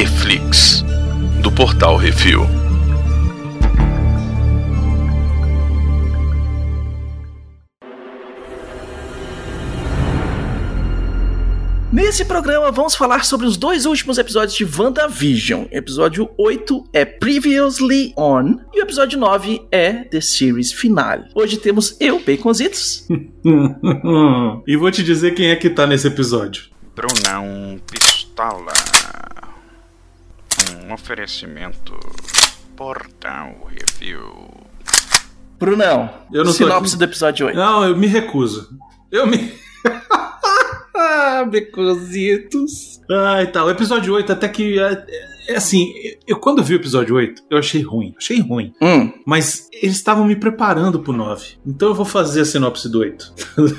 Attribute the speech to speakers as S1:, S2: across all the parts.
S1: Reflix, do Portal Refil.
S2: Nesse programa vamos falar sobre os dois últimos episódios de WandaVision. Episódio 8 é Previously On e o episódio 9 é The Series Finale. Hoje temos eu, Baconzitos.
S3: e vou te dizer quem é que tá nesse episódio.
S4: Brunão Pistola. Um oferecimento Portal Review.
S2: Brunão,
S3: Eu não
S2: sinopse do episódio 8.
S3: Não, eu me recuso. Eu me.
S2: Baconzitos.
S3: Ah, e tal. O episódio 8, até que. É, é assim, eu quando vi o episódio 8, eu achei ruim. Achei ruim.
S2: Hum,
S3: Mas eles estavam me preparando pro 9. Então eu vou fazer a sinopse do 8.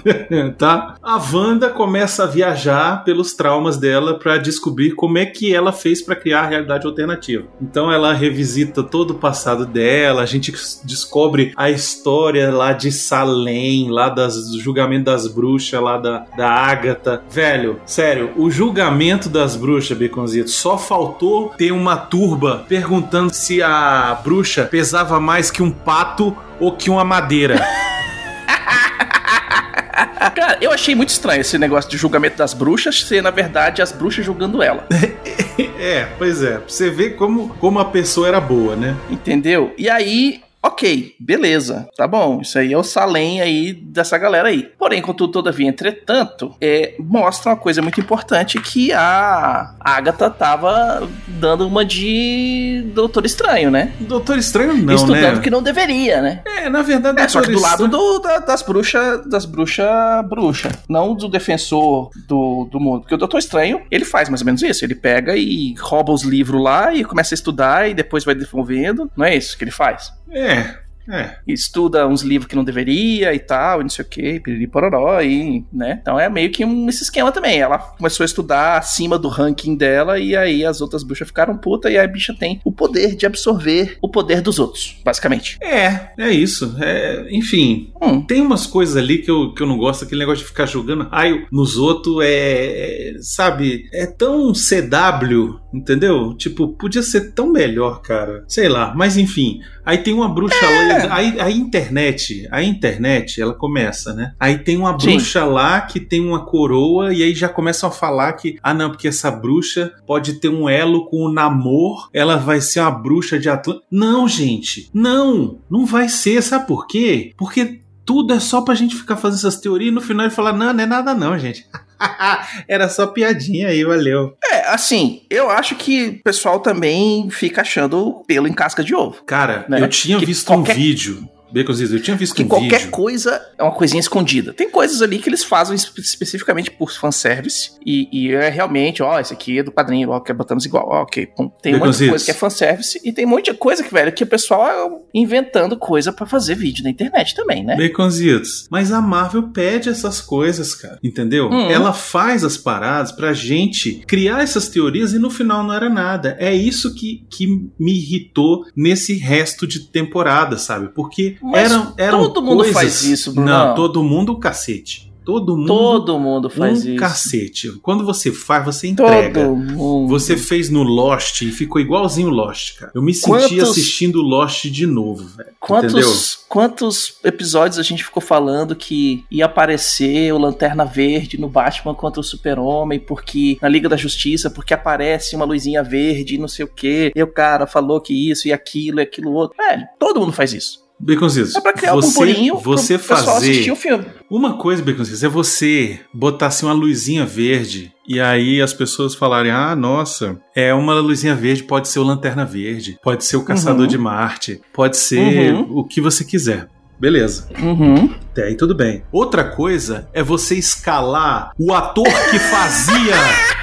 S3: tá? A Wanda começa a viajar pelos traumas dela pra descobrir como é que ela fez pra criar a realidade alternativa. Então ela revisita todo o passado dela, a gente descobre a história lá de Salem, lá das, do julgamento das bruxas, lá da, da Ágata. Velho, sério, o julgamento das bruxas, Beconzito, só faltou ter uma turba perguntando se a bruxa pesava mais que um pato ou que uma madeira.
S2: Cara, eu achei muito estranho esse negócio de julgamento das bruxas ser, na verdade, as bruxas julgando ela.
S3: é, pois é. Você ver como, como a pessoa era boa, né?
S2: Entendeu? E aí, ok, beleza, tá bom. Isso aí é o Salem aí dessa galera aí. Porém, contudo, todavia, entretanto, é, mostra uma coisa muito importante que a Agatha tava dando uma de Doutor Estranho, né?
S3: Doutor Estranho não,
S2: Estudando
S3: né?
S2: que não deveria, né?
S3: É, na verdade,
S2: É, só que do lado do- da- das bruxas, das bruxas bruxa, não do defensor do, do mundo. Porque o Doutor Estranho, ele faz mais ou menos isso. Ele pega e rouba os livros lá e começa a estudar e depois vai desenvolvendo. Não é isso que ele faz?
S3: É, é.
S2: E estuda uns livros que não deveria e tal, e não sei o que, piriri pororó, e, né? Então é meio que um, esse esquema também. Ela começou a estudar acima do ranking dela, e aí as outras bruxas ficaram puta, e a bicha tem o poder de absorver o poder dos outros, basicamente.
S3: É, é isso. É, enfim,
S2: Hum,
S3: tem umas coisas ali que eu, que eu não gosto, aquele negócio de ficar jogando raio nos outros é, é, sabe, é tão CW, entendeu? Tipo, podia ser tão melhor, cara. Sei lá, mas enfim. Aí tem uma bruxa
S2: É.
S3: lá, aí a internet, a internet, ela começa, né? Aí tem uma
S2: Sim.
S3: bruxa lá que tem uma coroa e aí já começam a falar que, ah não, porque essa bruxa pode ter um elo com o Namor, ela vai ser uma bruxa de Atlântico. Não, gente, não, não vai ser, sabe por quê? Porque tudo é só pra gente ficar fazendo essas teorias e no final ele falar, não, não é nada não, gente. Era só piadinha aí, valeu.
S2: É, assim, eu acho que o pessoal também fica achando pelo em casca de ovo.
S3: Cara,
S2: Né?
S3: eu tinha
S2: Que
S3: visto
S2: qualquer-
S3: um vídeo, Baconzitos, eu tinha visto
S2: Que
S3: um
S2: qualquer
S3: vídeo.
S2: coisa é uma coisinha escondida. Tem coisas ali que eles fazem espe- especificamente por fanservice. E, e é realmente, ó, esse aqui é do padrinho, ó, que botamos igual, ó, ok. Tem um monte de
S3: Baconzitos.
S2: coisa que é fanservice. E tem um monte de coisa que, velho, que o pessoal é inventando coisa pra fazer vídeo na internet também, né?
S3: Baconzitos. Mas a Marvel pede essas coisas, cara. Entendeu?
S2: Uhum.
S3: Ela faz as paradas pra gente criar essas teorias e no final não era nada. É isso que, que me irritou nesse resto de temporada, sabe? Porque
S2: Mas
S3: eram, eram
S2: todo mundo
S3: coisas...
S2: faz isso, Bruno.
S3: Não, todo mundo cacete. Todo mundo
S2: Todo mundo faz
S3: um
S2: isso.
S3: cacete. Quando você faz, você entrega.
S2: Todo mundo.
S3: Você fez no Lost e ficou igualzinho Lost, cara. Eu me senti
S2: Quantos-
S3: assistindo Lost de novo, velho. Entendeu?
S2: Quantos, quantos episódios a gente ficou falando que ia aparecer o Lanterna Verde no Batman contra o Super-Homem, porque na Liga da Justiça, porque aparece uma luzinha verde e não sei o quê, e o cara falou que isso e aquilo e aquilo outro. Velho, todo mundo faz isso.
S3: Baconzitos,
S2: É pra criar um
S3: você,
S2: burburinho
S3: você
S2: pro
S3: fazer
S2: o filme.
S3: uma coisa, Baconzitos, é você botar assim uma luzinha verde e aí as pessoas falarem: "Ah, nossa, é uma luzinha verde, pode ser o Lanterna Verde, pode ser o Caçador
S2: Uhum.
S3: de Marte, pode ser
S2: Uhum.
S3: o que você quiser." Beleza.
S2: Uhum.
S3: Até aí tudo bem. Outra coisa é você escalar o ator que fazia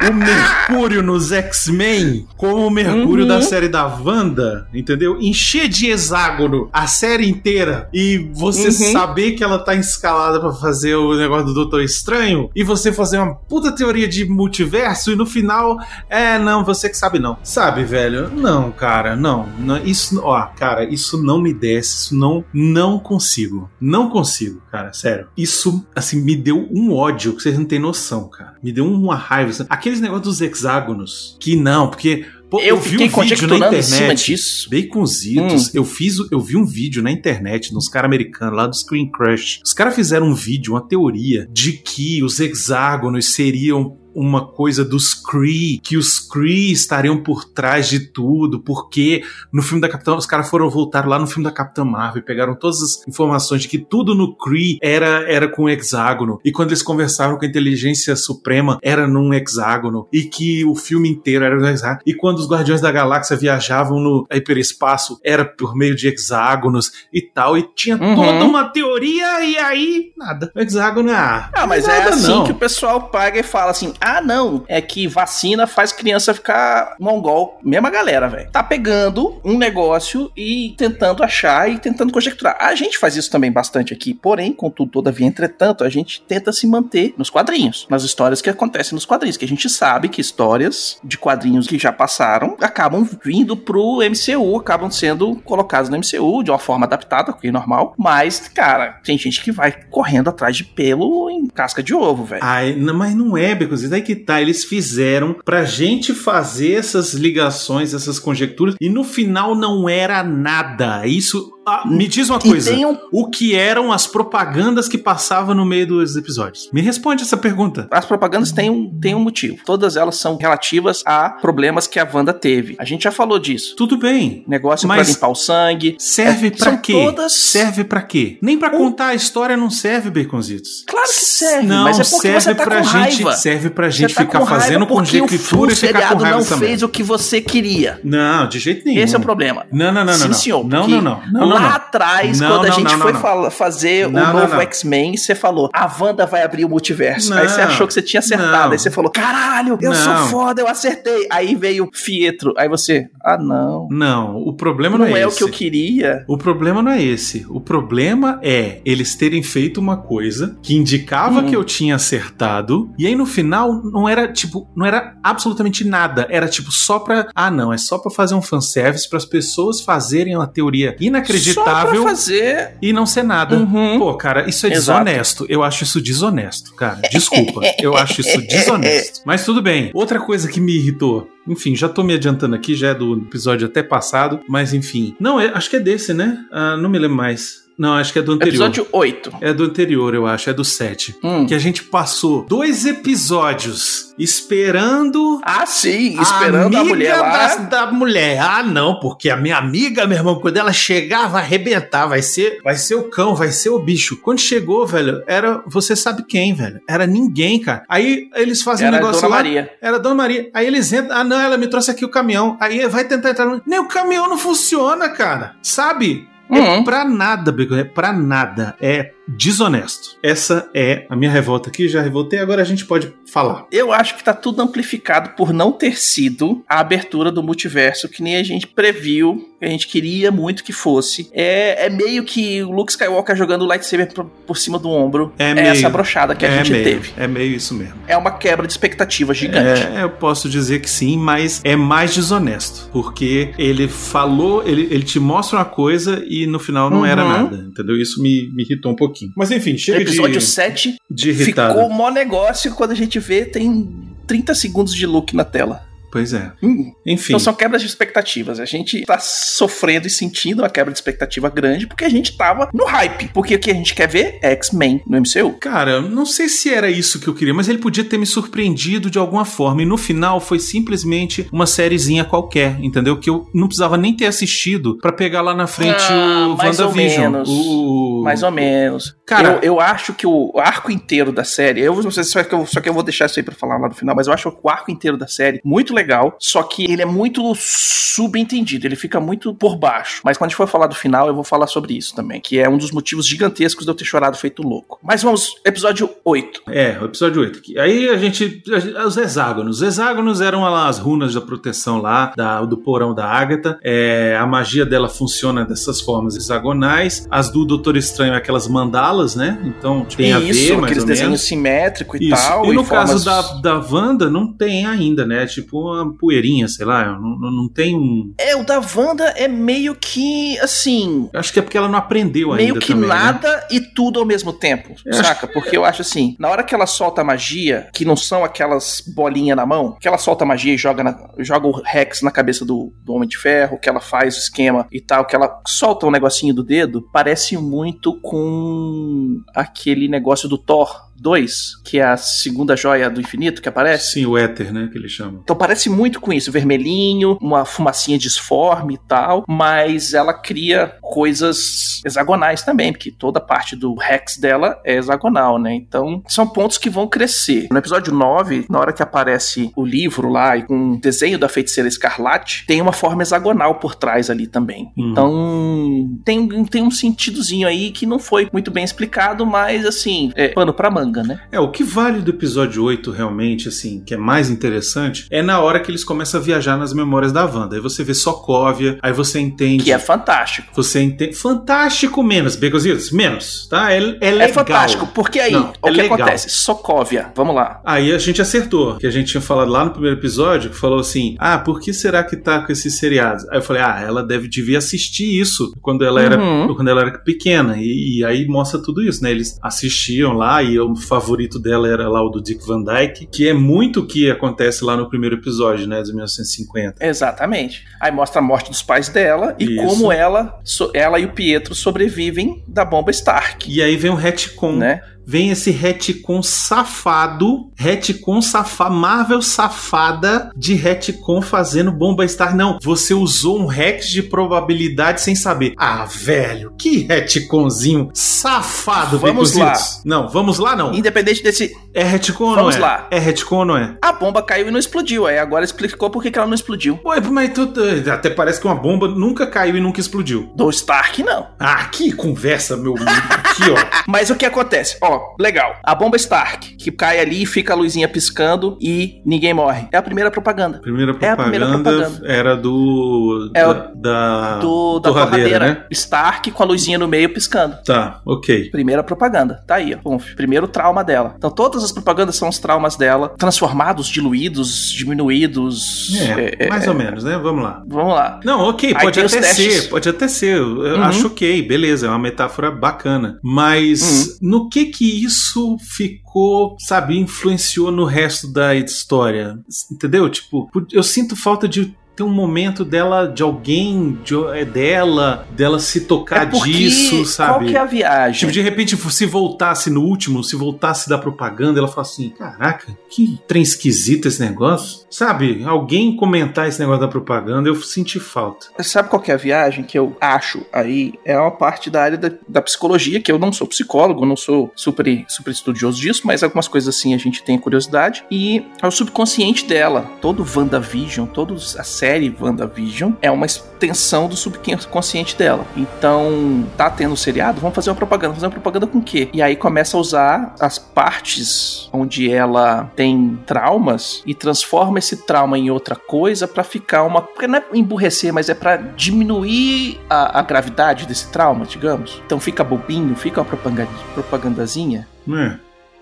S3: o Mercúrio nos X-Men como o Mercúrio
S2: Uhum.
S3: da série da Wanda, entendeu? Encher de hexágono a série inteira e você
S2: Uhum.
S3: saber que ela tá escalada pra fazer o negócio do Doutor Estranho e você fazer uma puta teoria de multiverso e no final, é, não, você que sabe não. Sabe, velho? Não, cara, não. não isso, ó, cara, isso não me desce, isso não, não consigo. Não consigo, cara, sério. Isso, assim, me deu um ódio que vocês não têm noção, cara. Me deu uma raiva. Aquele aqueles negócios dos hexágonos, que não, porque pô,
S2: eu,
S3: vi
S2: fiquei
S3: um vídeo na
S2: em
S3: internet.
S2: disso.
S3: Baconzitos, eu fiz, eu vi um vídeo na internet dos caras americanos lá do Screen Crush. Os caras fizeram um vídeo, uma teoria de que os hexágonos seriam uma coisa dos Kree, que os Kree estariam por trás de tudo, porque no filme da Capitã, os caras foram voltar lá no filme da Capitã Marvel e pegaram todas as informações de que tudo no Kree era, era com hexágono, e quando eles conversaram com a inteligência suprema, era num hexágono, e que o filme inteiro era num hexágono, e quando os Guardiões da Galáxia viajavam no hiperespaço, era por meio de hexágonos e tal, e tinha
S2: Uhum.
S3: toda uma teoria, e aí, nada. O hexágono, ah,
S2: Ah, mas
S3: não
S2: é
S3: nada,
S2: assim
S3: não.
S2: que o pessoal paga e fala assim: ah, não, é que vacina faz criança ficar mongol. Mesma galera, velho. Tá pegando um negócio e tentando achar e tentando conjecturar. A gente faz isso também bastante aqui, porém, contudo, todavia, entretanto, a gente tenta se manter nos quadrinhos, nas histórias que acontecem nos quadrinhos, que a gente sabe que histórias de quadrinhos que já passaram acabam vindo pro MCU, acabam sendo colocados no MCU de uma forma adaptada, que é normal, mas, cara, tem gente que vai correndo atrás de pelo em casca de ovo, velho.
S3: Ai, não, mas não é, Becos. Daí que tá. Eles fizeram pra gente fazer essas ligações, essas conjecturas, e no final não era nada. Isso. Ah, me diz uma coisa.
S2: um
S3: O que eram as propagandas que passavam no meio dos episódios? Me responde essa pergunta.
S2: As propagandas têm um, têm um motivo. Todas elas são relativas a problemas que a Wanda teve. A gente já falou disso.
S3: Tudo bem.
S2: Negócio
S3: Mas-
S2: pra limpar o sangue.
S3: Serve
S2: É,
S3: pra
S2: são
S3: quê?
S2: todas-
S3: Serve pra quê? Nem pra
S2: Um-
S3: contar a história não serve, Baconzitos.
S2: Claro que serve,
S3: Não,
S2: mas é porque
S3: serve
S2: você tá
S3: pra
S2: com
S3: gente,
S2: raiva.
S3: serve pra gente
S2: tá
S3: ficar fazendo conjectura
S2: o
S3: e ficar com raiva
S2: não
S3: também.
S2: fez o que você queria.
S3: Não, de jeito nenhum.
S2: Esse é o problema.
S3: Não, não, não,
S2: Sim,
S3: não. não.
S2: senhor.
S3: Não, não, não. não, não,
S2: lá atrás,
S3: Não,
S2: quando a
S3: não,
S2: gente
S3: não,
S2: foi fazer o novo. X-Men, você falou, a Wanda vai abrir o multiverso. Aí você achou que você tinha acertado. Aí você falou, caralho, eu sou foda, eu acertei. Aí veio Fietro. Aí você, ah, não.
S3: Não, o problema
S2: Não,
S3: não,
S2: é, o
S3: esse.
S2: que eu queria.
S3: O problema não é esse. O problema é eles terem feito uma coisa que indicava
S2: Hum.
S3: que eu tinha acertado, e aí no final não era tipo, não era absolutamente nada. Era tipo só pra. Ah, não, é só pra fazer um fanservice para as pessoas fazerem uma teoria
S2: Só
S3: inacreditável
S2: fazer.
S3: e não ser nada.
S2: Uhum.
S3: Pô, cara, isso é
S2: Exato.
S3: desonesto. Eu acho isso desonesto, cara. Desculpa. eu acho isso desonesto. Mas tudo bem. Outra coisa que me irritou. Enfim, já tô me adiantando aqui, já é do episódio até passado. Mas enfim. Não, é- acho que é desse, né? Ah, não me lembro mais. Não, acho que é do anterior.
S2: Episódio 8.
S3: É do anterior, eu acho. É do 7.
S2: Hum.
S3: Que a gente passou dois episódios esperando
S2: Ah, sim, esperando a,
S3: amiga
S2: mulher lá.
S3: Da, da mulher. Ah, não, porque a minha amiga, meu irmão, quando ela chegar, vai arrebentar, vai ser, vai ser o cão, vai ser o bicho. Quando chegou, velho, era você sabe quem, velho. Era ninguém, cara. Aí eles fazem
S2: Era
S3: um negócio
S2: Dona
S3: lá.
S2: Maria.
S3: Era Dona Maria. Aí eles entram. Ah, não, ela me trouxe aqui o caminhão. Aí vai tentar entrar no. Nem o caminhão não funciona, cara. Sabe? É
S2: Uhum.
S3: pra nada, Bacon. É pra nada. É desonesto. Essa é a minha revolta aqui. Já revoltei, agora a gente pode falar.
S2: Eu acho que tá tudo amplificado por não ter sido a abertura do multiverso que nem a gente previu, que a gente queria muito que fosse. É, é meio que o Luke Skywalker jogando o lightsaber por, por cima do ombro.
S3: É
S2: É,
S3: meio.
S2: essa brochada que a
S3: é
S2: gente
S3: meio,
S2: teve.
S3: É meio isso mesmo.
S2: É uma quebra de expectativa gigante.
S3: É, eu posso dizer que sim, mas é mais desonesto. Porque ele falou, ele, ele te mostra uma coisa e no final não era
S2: Uhum.
S3: nada. Entendeu? Isso me, me irritou um pouquinho. Mas enfim, chega
S2: episódio
S3: de,
S2: 7
S3: de irritado.
S2: ficou mó negócio quando a gente vê tem 30 segundos de Luke na tela.
S3: Pois é.
S2: Hum,
S3: Enfim.
S2: Então são quebras de expectativas. A gente tá sofrendo e sentindo uma quebra de expectativa grande porque a gente tava no hype. Porque o que a gente quer ver é X-Men no MCU.
S3: Cara, não sei se era isso que eu queria, mas ele podia ter me surpreendido de alguma forma. E no final foi simplesmente uma sériezinha qualquer, entendeu? Que eu não precisava nem ter assistido pra pegar lá na frente
S2: Ah,
S3: o
S2: mais ou menos.
S3: O...
S2: Mais ou menos.
S3: Cara-
S2: eu, eu acho que o arco inteiro da série. Eu não sei se só que eu, só que eu vou deixar isso aí pra falar lá no final, mas eu acho o arco inteiro da série muito legal. Só que ele é muito subentendido, ele fica muito por baixo. Mas quando a gente for falar do final, eu vou falar sobre isso também. Que é um dos motivos gigantescos de eu ter chorado feito louco. Mas vamos, episódio 8.
S3: É, o episódio 8. aqui. Aí a gente. a Os hexágonos. Os hexágonos eram lá as runas da proteção lá, da- do porão da Ágata. É, a magia dela funciona dessas formas hexagonais. As do Doutor Estranho aquelas mandalas, né? Então tem a
S2: isso,
S3: ver, mais
S2: aqueles
S3: ou
S2: desenhos simétricos e
S3: Isso.
S2: tal.
S3: e no
S2: formas-
S3: caso da, da Wanda, não tem ainda, né? Tipo, uma poeirinha, sei lá. Não, não, tem um.
S2: É, o da Wanda é meio que, assim,
S3: Acho que é porque ela não aprendeu ainda.
S2: meio que
S3: também, né?
S2: nada e tudo ao mesmo tempo,
S3: Eu
S2: saca? Porque eu acho assim, na hora que ela solta a magia, que não são aquelas bolinhas na mão, que ela solta a magia e joga, na- joga o Rex na cabeça do, do Homem de Ferro, que ela faz o esquema e tal, que ela solta um negocinho do dedo, parece muito com aquele negócio do Thor 2, que é a segunda joia do infinito que aparece.
S3: Sim, o éter, né? Que eles chamam.
S2: Então parece muito com isso, vermelhinho, uma fumacinha disforme e tal, mas ela cria coisas hexagonais também, porque toda parte do Rex dela é hexagonal, né? Então são pontos que vão crescer. No episódio 9, na hora que aparece o livro lá e com o desenho da feiticeira escarlate, tem uma forma hexagonal por trás ali também.
S3: Uhum.
S2: Então tem, tem um sentidozinho aí que não foi muito bem explicado, mas assim, é pano pra manga, né?
S3: É, o que vale do episódio 8 realmente, assim, que é mais interessante, é na hora que eles começam a viajar nas memórias da Wanda. Aí você vê Sokovia, aí você entende.
S2: Que é fantástico.
S3: Você entende. Fantástico menos, Becositos, menos, tá? É, é legal.
S2: É fantástico, porque aí,
S3: Não,
S2: o
S3: é
S2: que
S3: legal.
S2: acontece? Sokovia, vamos lá.
S3: Aí a gente acertou, que a gente tinha falado lá no primeiro episódio, que falou assim: ah, por que será que tá com esses seriados? Aí eu falei: ah, ela deve devia assistir isso quando ela era,
S2: Uhum.
S3: quando ela era pequena. E, e aí mostra tudo isso, né? Eles assistiam lá e o favorito dela era lá o do Dick Van Dyke, que é muito o que acontece lá no primeiro episódio, né? De 1950.
S2: Exatamente. Aí mostra a morte dos pais dela e
S3: Isso.
S2: como ela, ela e o Pietro sobrevivem da bomba Stark,
S3: E aí vem um retcon.
S2: né?
S3: Vem esse retcon safado, retcon safado, Marvel safada de retcon fazendo bomba Star. Não, você usou um rex de probabilidade sem saber. Ah, velho, que retconzinho safado,
S2: Vamos
S3: Becositos. Não, vamos lá não.
S2: Independente desse.
S3: É retcon ou não
S2: Vamos
S3: é?
S2: lá.
S3: É retcon ou não é?
S2: A bomba caiu e não explodiu. Aí agora explicou por que que ela não explodiu.
S3: Ué, mas tu, até parece que uma bomba nunca caiu e nunca explodiu.
S2: Do Stark, não.
S3: Ah, que conversa, meu amigo. Aqui, ó.
S2: Mas o que acontece? Ó, legal. A bomba Stark, que cai ali e fica a luzinha piscando e ninguém morre. É a primeira propaganda.
S3: Primeira
S2: É a
S3: propaganda,
S2: primeira propaganda.
S3: era do.
S2: É
S3: da,
S2: o-
S3: da
S2: Do, da
S3: torradeira,
S2: torradeira,
S3: né?
S2: Stark com a luzinha no meio piscando.
S3: Tá, ok.
S2: Primeira propaganda. Tá aí, ó. Primeiro trauma dela. Então todas as propagandas são os traumas dela, transformados, diluídos, diminuídos.
S3: É,
S2: é,
S3: mais
S2: é,
S3: ou menos, né? Vamos lá.
S2: Vamos lá.
S3: Não, ok, pode até ser, pode até ser. Eu
S2: Uhum.
S3: acho ok, beleza, é uma metáfora bacana. Mas
S2: Uhum.
S3: no que que isso ficou, sabe, influenciou no resto da história? Entendeu? Tipo, eu sinto falta de ter um momento dela, de alguém, de, é dela, dela se tocar
S2: é porque,
S3: disso, sabe?
S2: Qual que é a viagem?
S3: Tipo, de repente, se voltasse no último, se voltasse da propaganda, ela fala assim: caraca, que trem esquisito esse negócio. Sabe, alguém comentar esse negócio da propaganda, eu senti falta.
S2: Sabe qual que é a viagem que eu acho aí? É uma parte da área da, da psicologia, que eu não sou psicólogo, não sou super, super estudioso disso, mas algumas coisas assim a gente tem curiosidade. E é o subconsciente dela. Todo WandaVision, toda a série WandaVision é uma extensão do subconsciente dela. Então, tá tendo seriado, vamos fazer uma propaganda. Fazer uma propaganda com o quê? E aí começa a usar as partes onde ela tem traumas e transforma esse trauma em outra coisa pra ficar uma. Porque não é emburrecer, mas é pra diminuir a, a gravidade desse trauma, digamos. Então fica bobinho, fica uma propaganda, propagandazinha.
S3: É,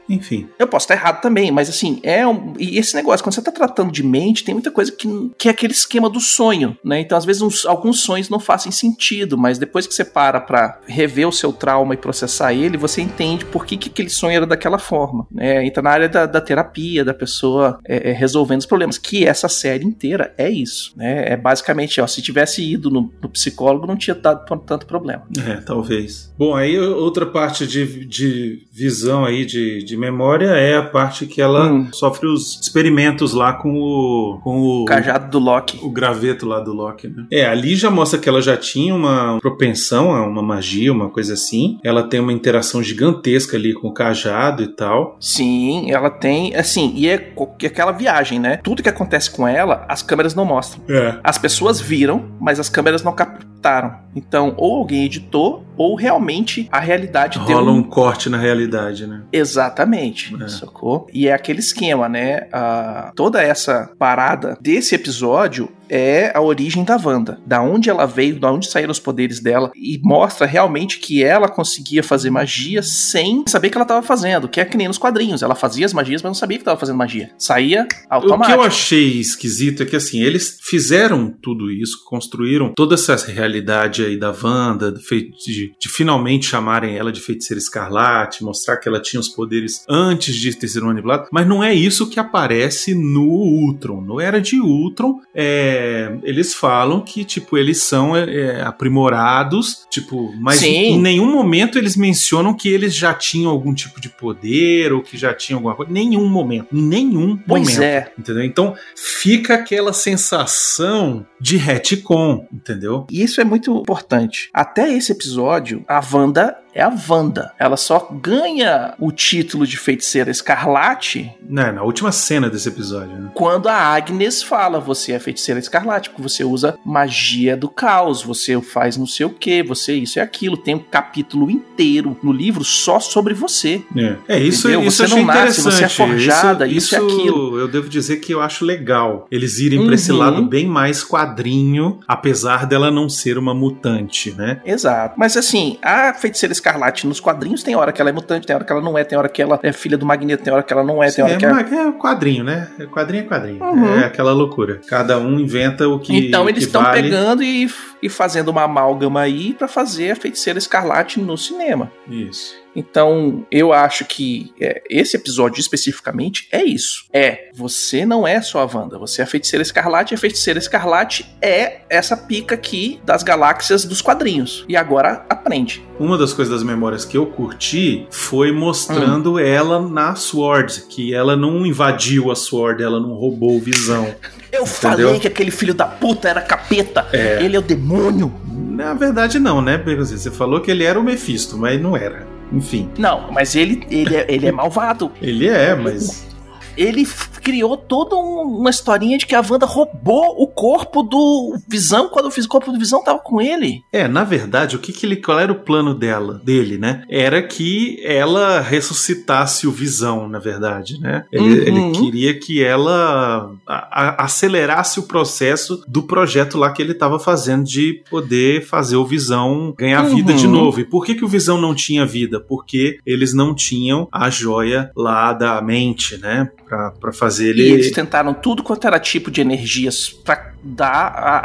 S3: enfim.
S2: Eu posso estar errado também, mas assim, é um. E esse negócio, quando você tá tratando de mente, tem muita coisa que, que é aquele esquema do sonho, né? Então, às vezes, uns- alguns sonhos não fazem sentido, mas depois que você para pra rever o seu trauma e processar ele, você entende por que, que aquele sonho era daquela forma. Né? Entra na área da, da terapia, da pessoa é, é, resolvendo os problemas, que essa série inteira é isso, né? É basicamente, ó, se tivesse ido no, no psicólogo, não tinha dado tanto problema.
S3: É, talvez. Bom, aí outra parte de, de visão aí, de, de memória, é a parte que ela
S2: Hum.
S3: sofre os experimentos lá com o. com o.
S2: Cajado do Loki.
S3: o graveto lá do Loki, né? É, ali já mostra que ela já tinha uma propensão a uma magia, uma coisa assim. Ela tem uma interação gigantesca ali com o cajado e tal.
S2: Sim, ela tem, assim, e é co- que aquela viagem, né? Tudo que acontece com ela, as câmeras não mostram.
S3: É.
S2: As pessoas viram, mas as câmeras não Então, ou alguém editou, ou realmente a realidade deu
S3: Rola
S2: um
S3: um corte na realidade, né?
S2: Exatamente,
S3: É.
S2: sacou? E é aquele esquema, né? Ah, toda essa parada desse episódio é a origem da Wanda, da onde ela veio, da onde saíram os poderes dela e mostra realmente que ela conseguia fazer magia sem saber que ela estava fazendo, que é que nem nos quadrinhos, ela fazia as magias, mas não sabia que estava fazendo magia. Saía automático.
S3: O que eu achei esquisito é que assim, eles fizeram tudo isso, construíram toda essa realidade aí da Wanda, de, de, de finalmente chamarem ela de feiticeira escarlate, mostrar que ela tinha os poderes antes de ter sido manipulada, mas não é isso que aparece no Ultron. No Era de Ultron, é, eles falam que, tipo, eles são é, é aprimorados, tipo, mas
S2: Sim.
S3: em nenhum momento eles mencionam que eles já tinham algum tipo de poder ou que já tinham alguma coisa. Nenhum momento. Em nenhum
S2: Pois
S3: momento.
S2: é.
S3: Entendeu? Então fica aquela sensação de retcon, entendeu?
S2: E isso é muito importante. Até esse episódio, a Wanda é a Wanda. Ela só ganha o título de feiticeira escarlate
S3: Né, na última cena desse episódio, né?
S2: quando a Agnes fala: você é feiticeira escarlate, porque você usa magia do caos, você faz não sei o que, você isso e aquilo. Tem um capítulo inteiro no livro só sobre você.
S3: É, é isso,
S2: Entendeu?
S3: isso
S2: Você não nasce,
S3: interessante.
S2: você é forjada, isso e aquilo.
S3: Eu devo dizer que eu acho legal eles irem pra esse
S2: Uhum.
S3: lado bem mais quadrinho, apesar dela não ser uma mutante, né?
S2: Exato. Mas assim, a feiticeira escarlate nos quadrinhos tem hora que ela é mutante, tem hora que ela não é, tem hora que ela é filha do Magneto, tem hora que ela não é, tem hora
S3: é,
S2: que ela.
S3: mas é quadrinho, né? É Quadrinho é quadrinho.
S2: Uhum.
S3: É aquela loucura. Cada um inventa o que
S2: então
S3: o
S2: eles estão
S3: vale.
S2: pegando e, e fazendo uma amálgama aí pra fazer a feiticeira escarlate no cinema.
S3: Isso.
S2: Então, eu acho que é, esse episódio especificamente é isso. É, você não é só a Wanda, você é a feiticeira escarlate, e a feiticeira escarlate é essa pica aqui das galáxias dos quadrinhos. E agora aprende.
S3: Uma das coisas das memórias que eu curti foi mostrando
S2: Hum.
S3: ela na Sword, que ela não invadiu a Sword, ela não roubou o Visão.
S2: Eu falei que aquele filho da puta era capeta.
S3: É.
S2: Ele é o demônio.
S3: Na verdade, não, né? Porque Você falou que ele era o Mephisto, mas não era. Enfim,
S2: Não, mas ele, ele, é, ele é malvado.
S3: ele é, mas.
S2: Ele criou toda um- uma historinha de que a Wanda roubou o corpo do Visão quando o corpo do Visão tava com ele.
S3: É, na verdade, o que, que ele. Qual era o plano dela, dele, né? Era que ela ressuscitasse o Visão, na verdade, né? Ele,
S2: Uhum.
S3: ele queria que ela a- a- acelerasse o processo do projeto lá que ele estava fazendo de poder fazer o Visão ganhar
S2: Uhum.
S3: vida de novo. E por que, que o Visão não tinha vida? Porque eles não tinham a joia lá da mente, né? Pra, pra fazer ele.
S2: E eles tentaram tudo quanto era tipo de energias pra dar a,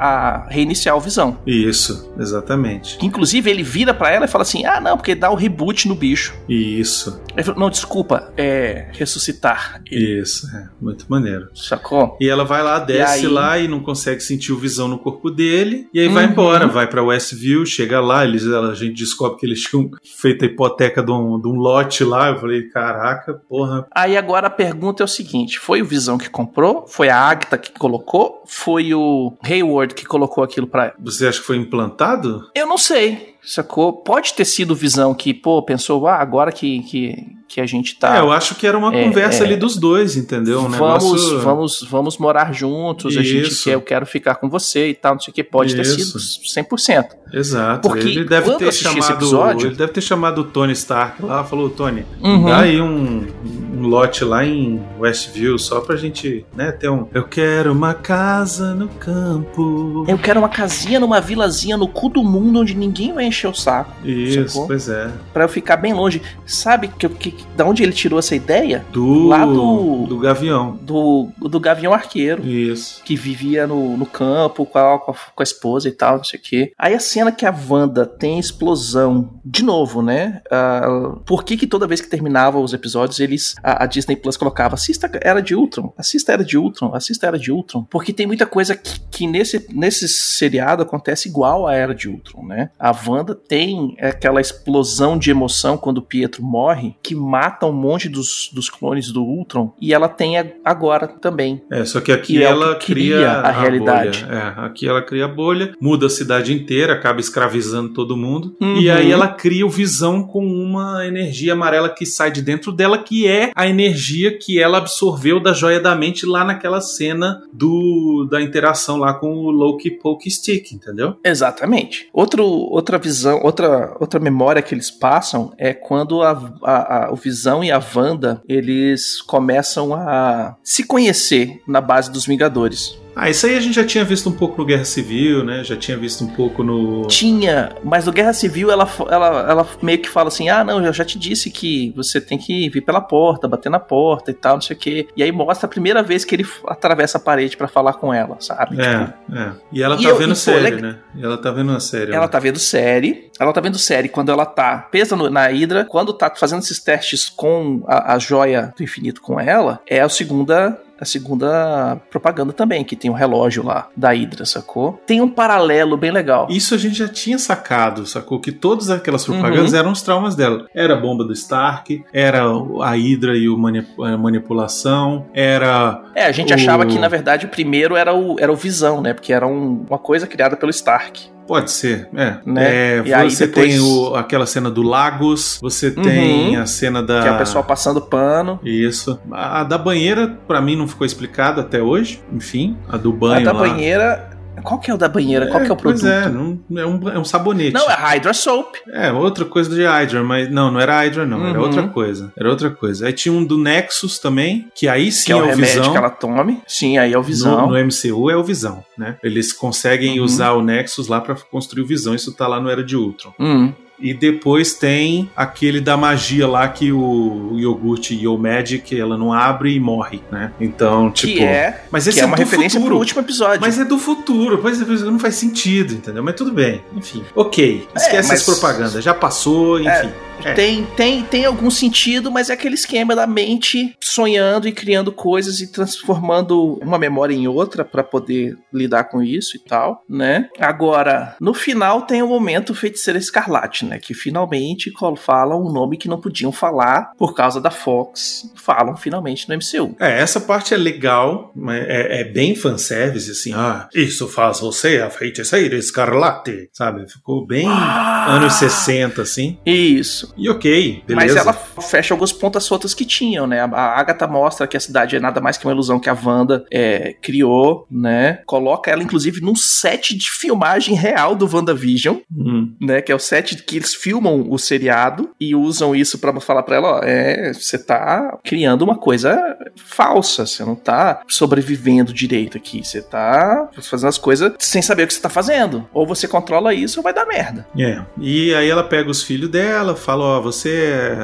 S2: a reiniciar o Visão.
S3: Isso, exatamente.
S2: Que, inclusive ele vira pra ela e fala assim: ah, não, porque dá o reboot no bicho.
S3: Isso,
S2: Ele falou, não, desculpa, é ressuscitar. Ele,
S3: isso, é muito maneiro.
S2: sacou?
S3: E ela vai lá, desce
S2: aí?
S3: lá e não consegue sentir o visão no corpo dele. E aí vai
S2: Uhum.
S3: embora, vai pra Westview, chega lá, eles, a gente descobre que eles tinham feito a hipoteca de um, de um lote lá. Eu falei, caraca, porra.
S2: Aí agora a pergunta é o seguinte: foi o Visão que comprou? Foi a Agatha que colocou? Foi o Hayward que colocou aquilo pra.
S3: Você acha que foi implantado?
S2: Eu não sei, sacou? Pode ter sido Visão que, pô, pensou, ah, agora que, que, que a gente tá.
S3: É, eu acho que era uma
S2: É,
S3: conversa
S2: é.
S3: ali dos dois, entendeu? Um
S2: vamos,
S3: negócio...
S2: vamos, vamos morar juntos, a gente
S3: Isso.
S2: quer, eu quero ficar com você e tal, não sei o que. Pode ter
S3: Isso.
S2: sido 100%.
S3: Exato.
S2: Porque
S3: ele deve ter chamado.
S2: episódio-
S3: Ele deve ter chamado o Tony Stark lá, falou, Tony,
S2: Uhum.
S3: dá aí um, um lote lá em Westview, só pra gente, né, ter um. Eu quero uma casa no campo.
S2: Eu quero uma casinha numa vilazinha no cu do mundo onde ninguém vai encher o saco.
S3: Isso,
S2: Sacou?
S3: pois é.
S2: Pra eu ficar bem longe. Sabe que, que, da onde ele tirou essa ideia?
S3: Do,
S2: Lá do-
S3: do Gavião.
S2: Do, do Gavião Arqueiro.
S3: Isso.
S2: que vivia no, no campo com a, com a- esposa e tal, não sei o quê. Aí a cena que a Wanda tem explosão, de novo, né? Ah, por que que toda vez que terminava os episódios, eles, a, a Disney Plus colocava, assista Era de Ultron, assista Era de Ultron, assista Era de Ultron. Porque tem muita coisa que, que nesse, nesse seriado acontece igual a Era de Ultron, né? A Wanda tem aquela explosão de emoção quando o Pietro morre, que mata um monte dos, dos clones do Ultron, e ela tem a- agora também.
S3: É, só que aqui
S2: Que é
S3: ela
S2: que
S3: cria
S2: cria a realidade.
S3: bolha. É, aqui ela cria a bolha, muda a cidade inteira, acaba escravizando todo mundo.
S2: Uhum.
S3: E aí ela cria o visão com uma energia amarela que sai de dentro dela, que é a energia que ela absorveu da joia da mente lá naquela cena do da interação lá com o Loki Poke Stick, entendeu?
S2: Exatamente. Outro, outra visão, outra, outra memória que eles passam é quando a, a- a- o Visão e a Wanda eles começam a se conhecer na base dos Vingadores.
S3: Ah, isso aí a gente já tinha visto um pouco no Guerra Civil, né? Já tinha visto um pouco no.
S2: Tinha, mas no Guerra Civil ela, ela, ela meio que fala assim: ah, não, eu já te disse que você tem que vir pela porta, bater na porta e tal, não sei o quê. E aí mostra a primeira vez que ele atravessa a parede para falar com ela, sabe?
S3: É,
S2: Tipo,
S3: é. E ela tá
S2: eu-
S3: vendo
S2: e, pô,
S3: série,
S2: le-
S3: né? E ela tá vendo a série.
S2: Ela
S3: né?
S2: tá vendo série. Ela tá vendo série quando ela tá presa no- na Hydra. Quando tá fazendo esses testes com a, a joia do infinito com ela, é a segunda. A segunda propaganda também, que tem o relógio lá da Hydra, sacou? Tem um paralelo bem legal.
S3: Isso a gente já tinha sacado, sacou? Que todas aquelas propagandas
S2: Uhum.
S3: eram os traumas dela. Era a bomba do Stark, era a Hydra e o mani- a manipulação, era.
S2: É, a gente
S3: O-
S2: achava que, na verdade, o primeiro era o, era o Visão, né? Porque era um- uma coisa criada pelo Stark.
S3: Pode ser, é.
S2: Né?
S3: É,
S2: E aí
S3: você
S2: depois-
S3: tem o- aquela cena do Lagos, você
S2: Uhum.
S3: tem a cena da.
S2: Que é o pessoal passando pano.
S3: Isso. A, a da banheira, pra mim, não ficou explicada até hoje. Enfim, a do banho.
S2: a da
S3: lá.
S2: banheira. Qual que é o da banheira? Qual que é o
S3: Pois
S2: produto?
S3: é, não- é, um, é um sabonete.
S2: Não, é Hydra Soap.
S3: É, outra coisa de Hydra, mas não, não era Hydra, não, era
S2: Uhum.
S3: outra coisa. Era outra coisa. Aí tinha um do Nexus também, que aí sim
S2: Que é o
S3: o
S2: remédio
S3: Visão.
S2: que ela tome. Sim, aí é o Visão.
S3: No, no MCU é o Visão, né? Eles conseguem
S2: Uhum.
S3: usar o Nexus lá pra construir o Visão, isso tá lá no Era de Ultron.
S2: Hum.
S3: E depois tem aquele da magia lá que o iogurte Yo Magic, ela não abre e morre, né? Então, tipo.
S2: que é,
S3: mas
S2: que
S3: esse
S2: é
S3: é,
S2: uma
S3: do
S2: referência
S3: futuro.
S2: pro último episódio.
S3: Mas é do futuro, pois é, não faz sentido, entendeu? Mas tudo bem, enfim. Ok, esquece
S2: mas-
S3: as propagandas, já passou, enfim. É.
S2: Tem, tem, tem algum sentido, mas é aquele esquema da mente sonhando e criando coisas e transformando uma memória em outra pra poder lidar com isso e tal, né? Agora, no final tem o momento Feiticeira Escarlate, né? Que finalmente falam um nome que não podiam falar por causa da Fox. Falam finalmente no MCU.
S3: É, essa parte é legal, é, é bem fanservice, assim, ah, isso faz você a feiticeira escarlate, sabe? Ficou bem
S2: Ah!
S3: anos 60, assim.
S2: Isso.
S3: E ok, beleza.
S2: Mas ela fecha algumas pontas soltas que tinham, né? A- Agatha mostra que a cidade é nada mais que uma ilusão que a Wanda é, criou, né? Coloca ela, inclusive, num set de filmagem real do WandaVision,
S3: Hum.
S2: né? Que é o set que eles filmam o seriado e usam isso pra falar pra ela, ó, é, você tá criando uma coisa falsa, você não tá sobrevivendo direito aqui, você tá fazendo as coisas sem saber o que você tá fazendo. Ou você controla isso ou vai dar merda.
S3: É. E aí ela pega os filhos dela, fala, ó, você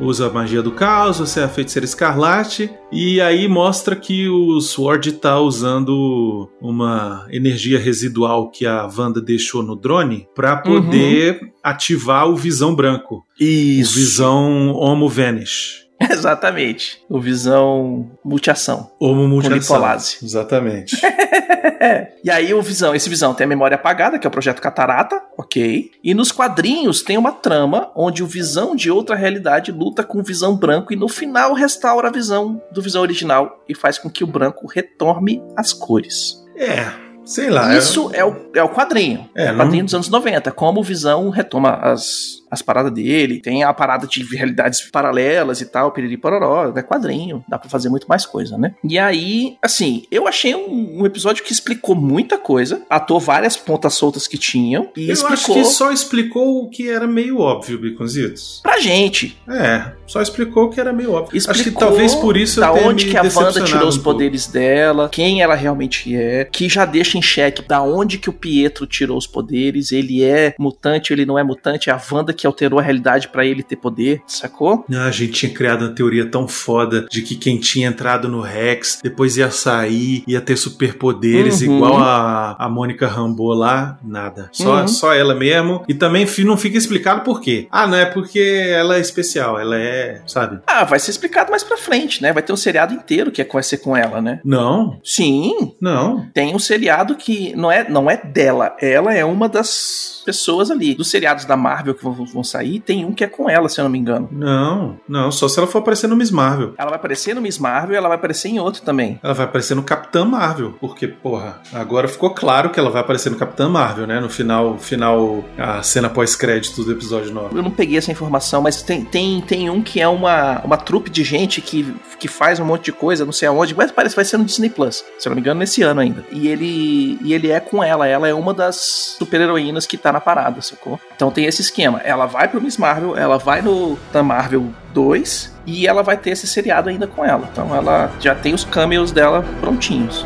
S3: usa a magia do caos, você é a feiticeira escarlate, e aí mostra que o Sword tá usando uma energia residual que a Wanda deixou no drone pra poder ativar o Visão Branco.
S2: Isso.
S3: O Visão Homo Vanish.
S2: Exatamente. O Visão multiação.
S3: Homo Multiação.
S2: Lipolase.
S3: Exatamente.
S2: e aí o Visão, esse Visão tem a memória apagada, que é o projeto Catarata, ok. E nos quadrinhos tem uma trama onde o Visão de outra realidade luta com o Visão branco e no final restaura a visão do Visão original e faz com que o branco retorne as cores.
S3: é, sei lá.
S2: Isso é o, é o quadrinho.
S3: É,
S2: o quadrinho dos anos 90. Como o Visão retoma as, as paradas dele. Tem a parada de realidades paralelas e tal, piriri pororó. É quadrinho. Dá pra fazer muito mais coisa, né? E aí, assim, eu achei um, um episódio que explicou muita coisa. Atou várias pontas soltas que tinham. E
S3: Eu
S2: explicou
S3: acho que só explicou o que era meio óbvio, Biconzitos.
S2: pra gente.
S3: É, só explicou o que era meio óbvio.
S2: Explicou
S3: acho que talvez por isso
S2: da
S3: eu
S2: onde que a Wanda tirou os
S3: um
S2: poderes dela, quem ela realmente é, que já deixa em xeque da onde que o Pietro tirou os poderes, ele é mutante, ele não é mutante, é a Wanda que alterou a realidade pra ele ter poder, sacou?
S3: Ah, a gente tinha criado uma teoria tão foda de que quem tinha entrado no Rex depois ia sair, ia ter superpoderes
S2: Uhum.
S3: igual a, a Mônica Rambeau lá. Nada. Só,
S2: Uhum.
S3: só ela mesmo. E também não fica explicado por quê. Ah, não é porque ela é especial. Ela é, sabe?
S2: Ah, vai ser explicado mais pra frente, né? Vai ter um seriado inteiro que é- vai ser com ela, né?
S3: Não,
S2: Sim,
S3: não.
S2: tem um seriado que não é, não é dela, ela é uma das pessoas ali. Dos seriados da Marvel que vão, vão sair, tem um que é com ela, se eu não me engano.
S3: Não, não. Só se ela for aparecer no Miss Marvel.
S2: Ela vai aparecer no Miss Marvel e ela vai aparecer em outro também.
S3: Ela vai aparecer no Capitã Marvel, porque, porra, agora ficou claro que ela vai aparecer no Capitã Marvel, né? No final, final a cena pós-crédito do episódio 9.
S2: Eu não peguei essa informação, mas tem, tem, tem um que é uma, uma trupe de gente que, que faz um monte de coisa, não sei aonde, mas parece que vai ser no Disney Plus, se eu não me engano, nesse ano ainda. E ele, e ele é com ela, ela é uma das super-heroínas que tá na parada, sacou? Então tem esse esquema. Ela vai pro Miss Marvel, ela vai no da Marvel 2 e ela vai ter esse seriado ainda com ela. Então ela já tem os cameos dela prontinhos.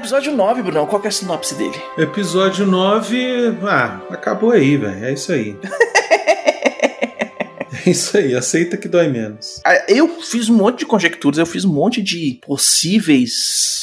S2: Episódio 9, Brunão. Qual que é a sinopse dele?
S3: Episódio 9. Ah, acabou aí, velho. É isso aí. É isso aí, aceita que dói menos.
S2: Ah, Eu fiz um monte de conjecturas, eu fiz um monte de possíveis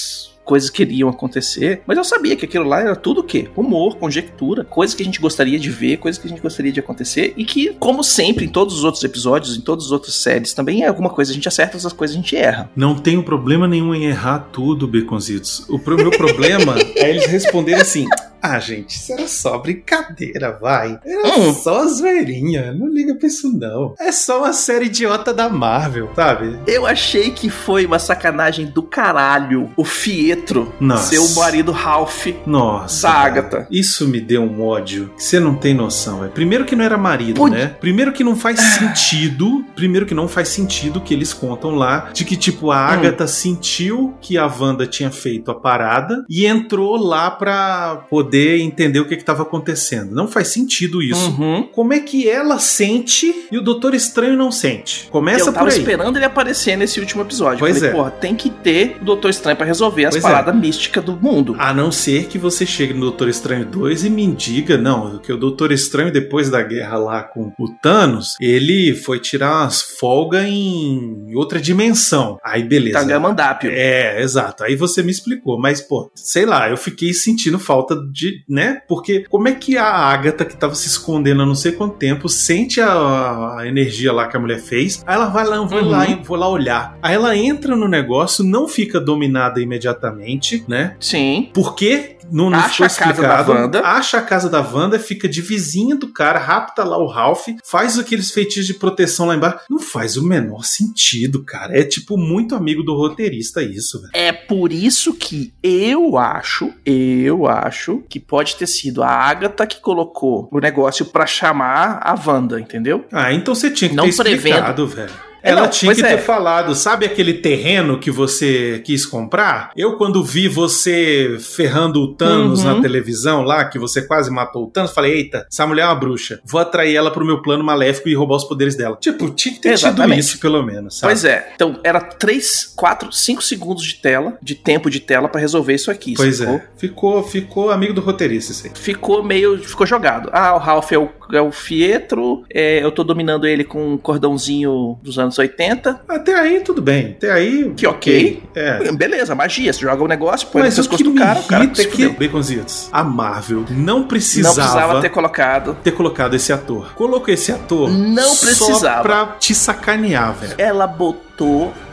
S2: coisas que iriam acontecer, mas eu sabia que aquilo lá era tudo o quê? Humor, conjectura, coisas que a gente gostaria de ver, coisas que a gente gostaria de acontecer e que, como sempre, em todos os outros episódios, em todas as outras séries, também é alguma coisa a gente acerta, outras coisas a gente erra.
S3: Não tenho problema nenhum em errar tudo, Beconzitos. O pro- meu problema é eles responderem assim. Ah, gente, isso era só brincadeira, vai. Era
S2: Hum.
S3: só zoeirinha. Não liga pra isso, não. É só uma série idiota da Marvel, sabe?
S2: Eu achei que foi uma sacanagem do caralho o Fietro
S3: Nossa.
S2: ser o marido Ralph
S3: Nossa.
S2: da. Agatha.
S3: Isso me deu um ódio que você não tem noção, velho. Primeiro que não era marido,
S2: Pô.
S3: né? Primeiro que não faz sentido. Primeiro que não faz sentido que eles contam lá de que, tipo, a Agatha sentiu que a Wanda tinha feito a parada e entrou lá pra poder entender o que, que tava acontecendo. Não faz sentido isso.
S2: Uhum.
S3: Como é que ela sente e o Doutor Estranho não sente? Começa
S2: eu tava
S3: por aí.
S2: esperando ele aparecer nesse último episódio.
S3: Pois
S2: Falei,
S3: é.
S2: porra, tem que ter o Doutor Estranho pra resolver as
S3: Pois é.
S2: paradas místicas do mundo.
S3: A não ser que você chegue no Doutor Estranho 2 e me diga, não, que o Doutor Estranho, depois da guerra lá com o Thanos, ele foi tirar umas folgas em outra dimensão. Aí beleza.
S2: Tangamandápio.
S3: É, exato. Aí você me explicou. Mas, pô, sei lá, eu fiquei sentindo falta de, né? Porque como é que a Agatha, que tava se escondendo há não sei quanto tempo, sente a, a energia lá que a mulher fez? Aí ela vai lá, vou
S2: Uhum.
S3: lá, vou lá olhar. Aí ela entra no negócio, não fica dominada imediatamente, né?
S2: Sim.
S3: Por quê? Não,
S2: Acha a casa da. Wanda.
S3: Acha a casa da Wanda, fica de vizinha do cara, rapta lá o Ralph, faz aqueles feitiços de proteção lá embaixo. Não faz o menor sentido, cara. É tipo muito amigo do roteirista isso, velho.
S2: É por isso que eu acho, eu acho que pode ter sido a Agatha que colocou o negócio pra chamar a Wanda, entendeu?
S3: Ah, então você tinha que
S2: Não
S3: ter explicado, velho.
S2: É,
S3: Ela
S2: não,
S3: tinha que
S2: pois
S3: ter
S2: é.
S3: falado, sabe aquele terreno que você quis comprar? Eu, quando vi você ferrando o Thanos
S2: Uhum.
S3: na televisão lá, que você quase matou o Thanos, falei, eita, essa mulher é uma bruxa. Vou atrair ela pro meu plano maléfico e roubar os poderes dela. Tipo, tinha que ter tido
S2: Exatamente.
S3: isso, pelo menos, sabe?
S2: Pois é. Então, era 3, 4, 5 segundos de tela, de tempo de tela pra resolver isso aqui.
S3: Pois é. Ficou, ficou amigo do roteirista isso aí.
S2: Ficou meio. Ficou jogado. Ah, o Ralph é o, é o Fietro, é, eu tô dominando ele com um cordãozinho dos anos 80.
S3: Até aí, tudo bem. Até aí.
S2: Que ok.
S3: É.
S2: Beleza, magia. Você joga o negócio, põe no
S3: Mas o
S2: pescoço
S3: que
S2: do cara, o cara
S3: irrita é
S2: se
S3: que. Baconzitos, a Marvel não
S2: Não
S3: precisava,
S2: precisava ter colocado.
S3: ter colocado esse ator. Colocou esse ator
S2: Não
S3: só
S2: precisava.
S3: pra te sacanear, velho.
S2: Ela botou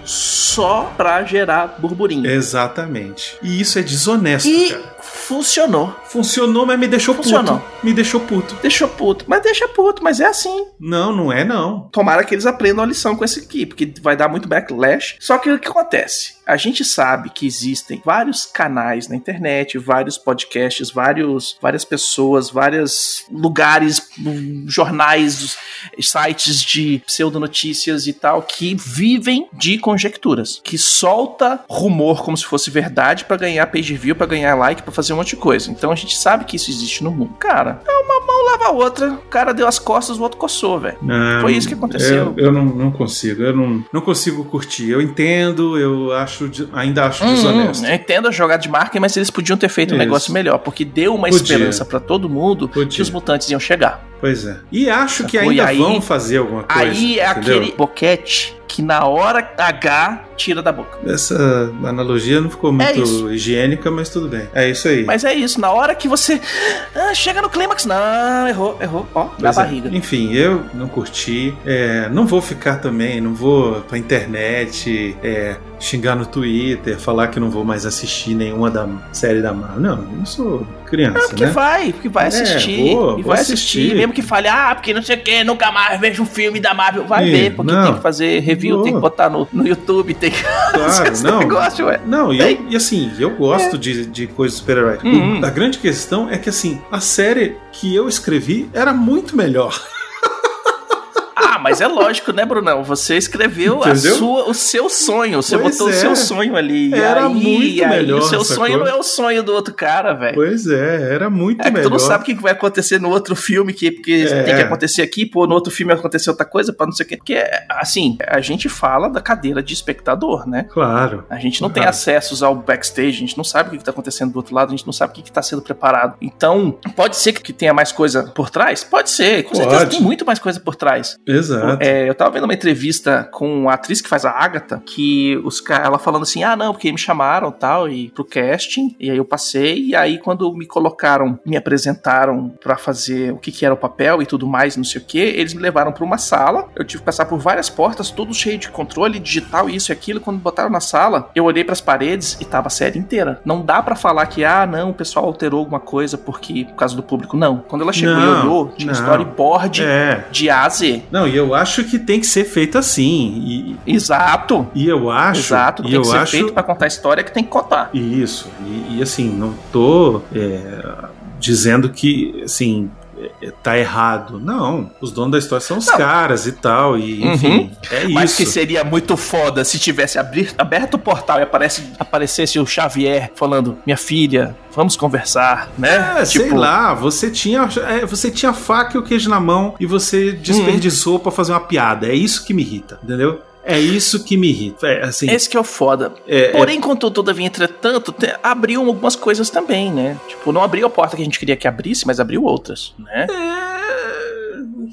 S2: só pra gerar burburinho.
S3: Exatamente. E isso é desonesto,
S2: E
S3: cara.
S2: funcionou.
S3: Funcionou, mas me deixou
S2: Funcionou.
S3: puto. Me deixou puto.
S2: Deixou puto. Mas deixa puto, mas é assim.
S3: Não, não é não.
S2: Tomara que eles aprendam a lição com esse aqui, porque vai dar muito backlash. Só que o que acontece? A gente sabe que existem vários canais na internet, vários podcasts, vários, várias pessoas, vários lugares, jornais, sites de pseudonotícias e tal, que vivem de conjecturas, que solta rumor como se fosse verdade pra ganhar page view, pra ganhar like, pra fazer um monte de coisa. Então a gente sabe que isso existe no mundo. Cara, é uma mão lava a outra. O cara deu as costas, o outro coçou, velho. Foi isso que aconteceu.
S3: Eu, eu não, não consigo, eu não, não consigo curtir. Eu entendo, eu acho, de- ainda acho desonesto.
S2: Hum, eu entendo a jogada de marketing, mas eles podiam ter feito um
S3: Isso.
S2: negócio melhor, porque deu uma
S3: Podia.
S2: esperança pra todo mundo que
S3: Podia.
S2: os mutantes iam chegar.
S3: Pois é. E acho que ainda
S2: aí-
S3: vão fazer alguma coisa.
S2: Aí é
S3: entendeu?
S2: aquele boquete que na hora H tira da boca.
S3: Essa analogia não ficou muito
S2: É
S3: higiênica, mas tudo bem. É isso aí.
S2: Mas é isso, na hora que você ah, chega no clímax, não, errou, errou, ó, na
S3: Pois é.
S2: barriga.
S3: Enfim, eu não curti. É, não vou ficar também, não vou pra internet é, xingar no Twitter, falar que não vou mais assistir nenhuma da série da Marvel. Não, eu não sou criança,
S2: Porque
S3: né?
S2: vai, porque vai
S3: É,
S2: assistir.
S3: vou,
S2: e
S3: vou
S2: vai assistir.
S3: assistir.
S2: Mesmo que fale, ah, porque não sei o que, nunca mais vejo um filme da Marvel. Vai
S3: Ih,
S2: ver, porque
S3: não.
S2: tem que fazer review,
S3: Vou.
S2: tem que botar no, no YouTube, tem que
S3: Claro, não.
S2: negócio, ué.
S3: Não, e, eu- e assim, eu gosto de, de coisas de super-herói.
S2: Uhum.
S3: A grande questão é que, assim, a série que eu escrevi era muito melhor.
S2: Ah, mas é lógico, né, Brunão? Você escreveu a sua, o seu sonho. Você
S3: Pois
S2: botou
S3: é.
S2: o seu sonho ali. E
S3: Era
S2: aí,
S3: muito
S2: aí,
S3: melhor,
S2: O seu sonho não é o sonho do outro cara, velho.
S3: Pois é, era muito
S2: É
S3: melhor.
S2: tu não sabe o que vai acontecer no outro filme, que, porque
S3: É.
S2: tem que acontecer aqui, pô, no outro filme aconteceu outra coisa, pra não sei o quê. Porque, assim, a gente fala da cadeira de espectador, né?
S3: Claro.
S2: A gente não tem
S3: Claro.
S2: acessos ao backstage, a gente não sabe o que está acontecendo do outro lado, a gente não sabe o que está sendo preparado. Então, pode ser que tenha mais coisa por trás? Pode ser, com certeza
S3: Pode.
S2: tem muito mais coisa por trás.
S3: Exato.
S2: É, eu tava vendo uma entrevista com a atriz que faz a Agatha, que os ela falando assim: ah, não, porque me chamaram tal, e pro casting, e aí eu passei, e aí quando me colocaram, me apresentaram pra fazer o que, que era o papel e tudo mais, não sei o que, eles me levaram pra uma sala, eu tive que passar por várias portas, tudo cheio de controle digital, isso e aquilo. Quando botaram na sala, eu olhei pras paredes e tava a série inteira. Não dá pra falar que, ah, não, o pessoal alterou alguma coisa porque por causa do público. Não. Quando ela chegou
S3: Não,
S2: e olhou, tinha um
S3: não.
S2: storyboard
S3: É.
S2: de A a Z.
S3: Não, e eu acho que tem que ser feito assim.
S2: Exato.
S3: E, e eu acho.
S2: Exato,
S3: e
S2: tem
S3: eu
S2: que ser
S3: acho.
S2: feito pra contar a história que tem que contar.
S3: Isso. E, e, assim, não tô é, dizendo que assim tá errado. Não. Os donos da história são os
S2: Não.
S3: caras e tal. E
S2: Uhum.
S3: enfim, é
S2: Mas
S3: isso.
S2: que seria muito foda se tivesse abrir- aberto o portal e aparece, aparecesse o Xavier falando: Minha filha, vamos conversar, né?
S3: É, sei lá, você tinha, é, você tinha a faca e o queijo na mão e você desperdiçou pra fazer uma piada. É isso que me irrita, entendeu? É isso que me irrita. É, assim,
S2: Esse que é o foda.
S3: é- é-
S2: Porém, contudo, todavia, entretanto, abriu algumas coisas também, né? Tipo, não abriu a porta que a gente queria que abrisse, mas abriu outras, né?
S3: é,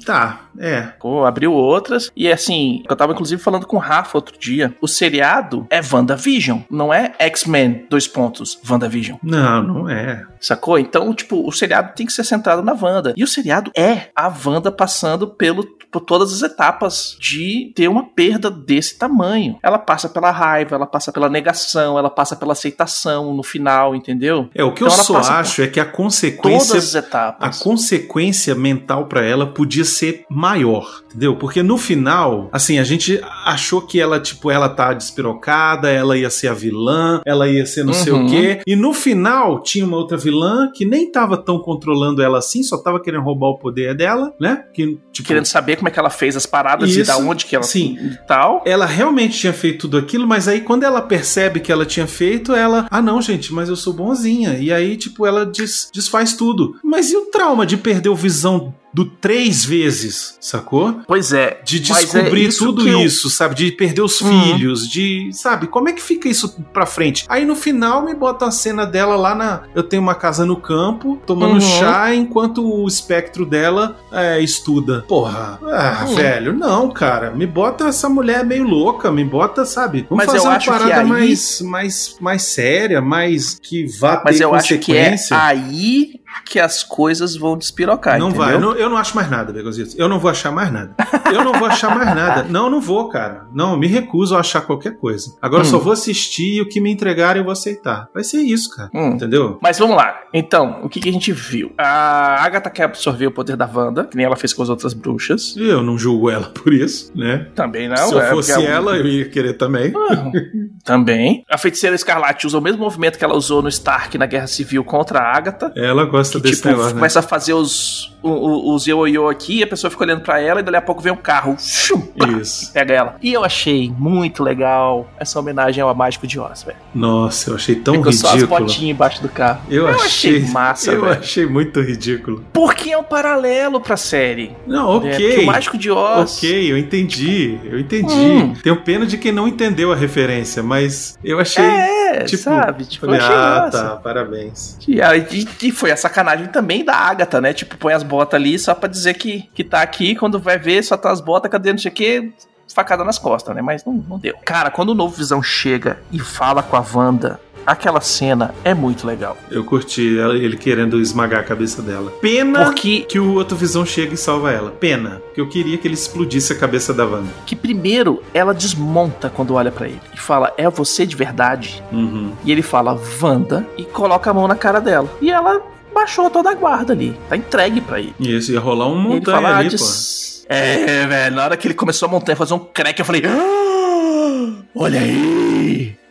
S3: tá, é.
S2: Abriu outras. E assim, eu tava inclusive falando com o Rafa outro dia. O seriado é WandaVision, não é X-Men, dois pontos, WandaVision.
S3: Não, não é.
S2: Sacou? Então, tipo, o seriado tem que ser centrado na Wanda. E o seriado é a Wanda passando pelo, por todas as etapas de ter uma perda desse tamanho. Ela passa pela raiva, ela passa pela negação, ela passa pela aceitação no final, entendeu?
S3: É, o que
S2: Então
S3: eu só acho é que a
S2: Todas
S3: consequência
S2: as
S3: a
S2: etapas.
S3: consequência mental pra ela podia ser maior, entendeu? Porque no final, assim, a gente achou que ela, tipo, ela tá despirocada, ela ia ser a vilã, ela ia ser não sei
S2: Uhum.
S3: o quê. E no final tinha uma outra vilã que nem tava tão controlando ela assim, só tava querendo roubar o poder dela, né? Que, tipo,
S2: Querendo saber como é que ela fez as paradas e
S3: Isso,
S2: da onde que ela
S3: sim.
S2: e tal.
S3: ela realmente tinha feito tudo aquilo, mas aí quando ela percebe que ela tinha feito, ela, ah não, gente, mas eu sou bonzinha. E aí, tipo, ela des- desfaz tudo. Mas e o trauma de perder o visão do três vezes, sacou?
S2: Pois é.
S3: De
S2: mas é
S3: descobrir
S2: isso
S3: tudo
S2: eu-
S3: isso, sabe? De perder os
S2: Uhum.
S3: filhos, de. Sabe? Como é que fica isso pra frente? Aí no final me bota a cena dela lá na. Eu tenho uma casa no campo, tomando
S2: Uhum.
S3: chá, enquanto o espectro dela é, estuda. Porra, ah,
S2: Hum.
S3: velho, não, cara. Me bota essa mulher meio louca, me bota, sabe? Vamos
S2: Mas
S3: fazer
S2: eu
S3: uma parada
S2: aí-
S3: mais, mais, mais séria, mais que vá
S2: Mas
S3: ter
S2: eu acho que é
S3: consequência.
S2: aí que as coisas vão despirocar,
S3: Não
S2: entendeu?
S3: vai, eu não, eu não acho mais nada, Begozito. Eu não vou achar mais nada. Eu não vou achar mais nada. Não, eu não vou, cara. Não, me recuso a achar qualquer coisa. Agora eu
S2: Hum.
S3: só vou assistir e o que me entregarem eu vou aceitar. Vai ser isso, cara.
S2: Hum.
S3: Entendeu?
S2: Mas vamos lá. Então, o que, que a gente viu? A Agatha quer absorver o poder da Wanda, que nem ela fez com as outras bruxas.
S3: Eu não julgo ela por isso, né?
S2: Também não.
S3: Se eu
S2: é,
S3: fosse
S2: a-
S3: ela, eu ia querer também.
S2: Também. A feiticeira Escarlate usa o mesmo movimento que ela usou no Stark na Guerra Civil contra a Agatha.
S3: Ela gosta
S2: Que,
S3: desse
S2: tipo,
S3: negócio, né?
S2: começa a fazer os, o- o- os aqui, a pessoa fica olhando pra ela e dali a pouco vem um carro. Shum,
S3: Isso.
S2: Pega ela. E eu achei muito legal essa homenagem ao Mágico de Oz, velho.
S3: Nossa, eu achei tão
S2: Ficou só as
S3: ridículo.
S2: botinhas embaixo do carro.
S3: Eu,
S2: Eu
S3: achei,
S2: achei massa,
S3: Eu
S2: velho.
S3: achei muito ridículo.
S2: Porque é um paralelo pra série.
S3: Não,
S2: É,
S3: ok.
S2: porque o Mágico de Oz.
S3: Ok, eu entendi. Eu entendi.
S2: Hum.
S3: Tenho pena de quem não entendeu a referência, mas eu achei.
S2: É,
S3: tipo,
S2: sabe? Tipo,
S3: falei, ah,
S2: massa.
S3: tá, parabéns.
S2: E, e- e foi a sacanagem também da Agatha, né? Tipo, põe as botas ali só pra dizer que, que tá aqui, quando vai ver, só tá as botas, cadê não sei o quê, facada nas costas, né? Mas não, não deu. Cara, quando o novo Visão chega e fala com a Wanda, aquela cena é muito legal.
S3: Eu curti ele querendo esmagar a cabeça dela. Pena
S2: Porque
S3: que o outro visão chega e salva ela. Pena. Que eu queria que ele explodisse a cabeça da Wanda.
S2: que primeiro ela desmonta quando olha pra ele e fala, é você de verdade?
S3: Uhum.
S2: E ele fala, Wanda, e coloca a mão na cara dela. E ela baixou toda a guarda ali, tá entregue pra ele.
S3: E isso ia rolar um
S2: ele
S3: montanha
S2: fala, ah,
S3: ali,
S2: des- É, velho, na hora que ele começou a montanha, fazer um crack, eu falei, ah, olha aí,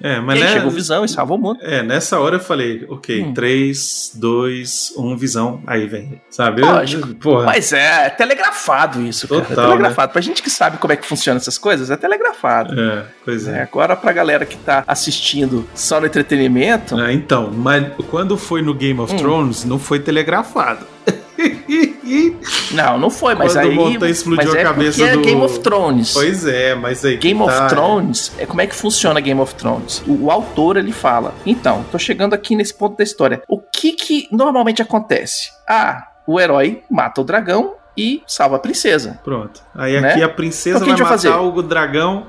S3: É,
S2: E
S3: mas
S2: aí
S3: né,
S2: chega o Visão e salva o mundo.
S3: É, nessa hora eu falei, ok,
S2: Hum.
S3: 3, 2, 1, visão, aí vem, sabe?
S2: Lógico.
S3: Porra.
S2: Mas é telegrafado isso, cara.
S3: Total,
S2: é telegrafado. Pra gente que sabe como é que funciona essas coisas, é telegrafado.
S3: É, pois
S2: É,
S3: é.
S2: agora pra galera que tá assistindo só no entretenimento,
S3: Ah, então, mas quando foi no Game of
S2: Hum.
S3: Thrones, não foi telegrafado.
S2: não, não foi, mas
S3: Quando
S2: aí.
S3: o Montanha explodiu
S2: mas é
S3: a cabeça
S2: é
S3: do-
S2: Game of Thrones.
S3: pois é, mas aí.
S2: Game of
S3: tá,
S2: Thrones, é como é que funciona Game of Thrones? O, o autor ele fala: "Então, tô chegando aqui nesse ponto da história. O que que normalmente acontece? Ah, o herói mata o dragão e salva a princesa.
S3: Pronto. Aí
S2: Né?
S3: aqui a princesa
S2: Então, o
S3: vai matar o dragão.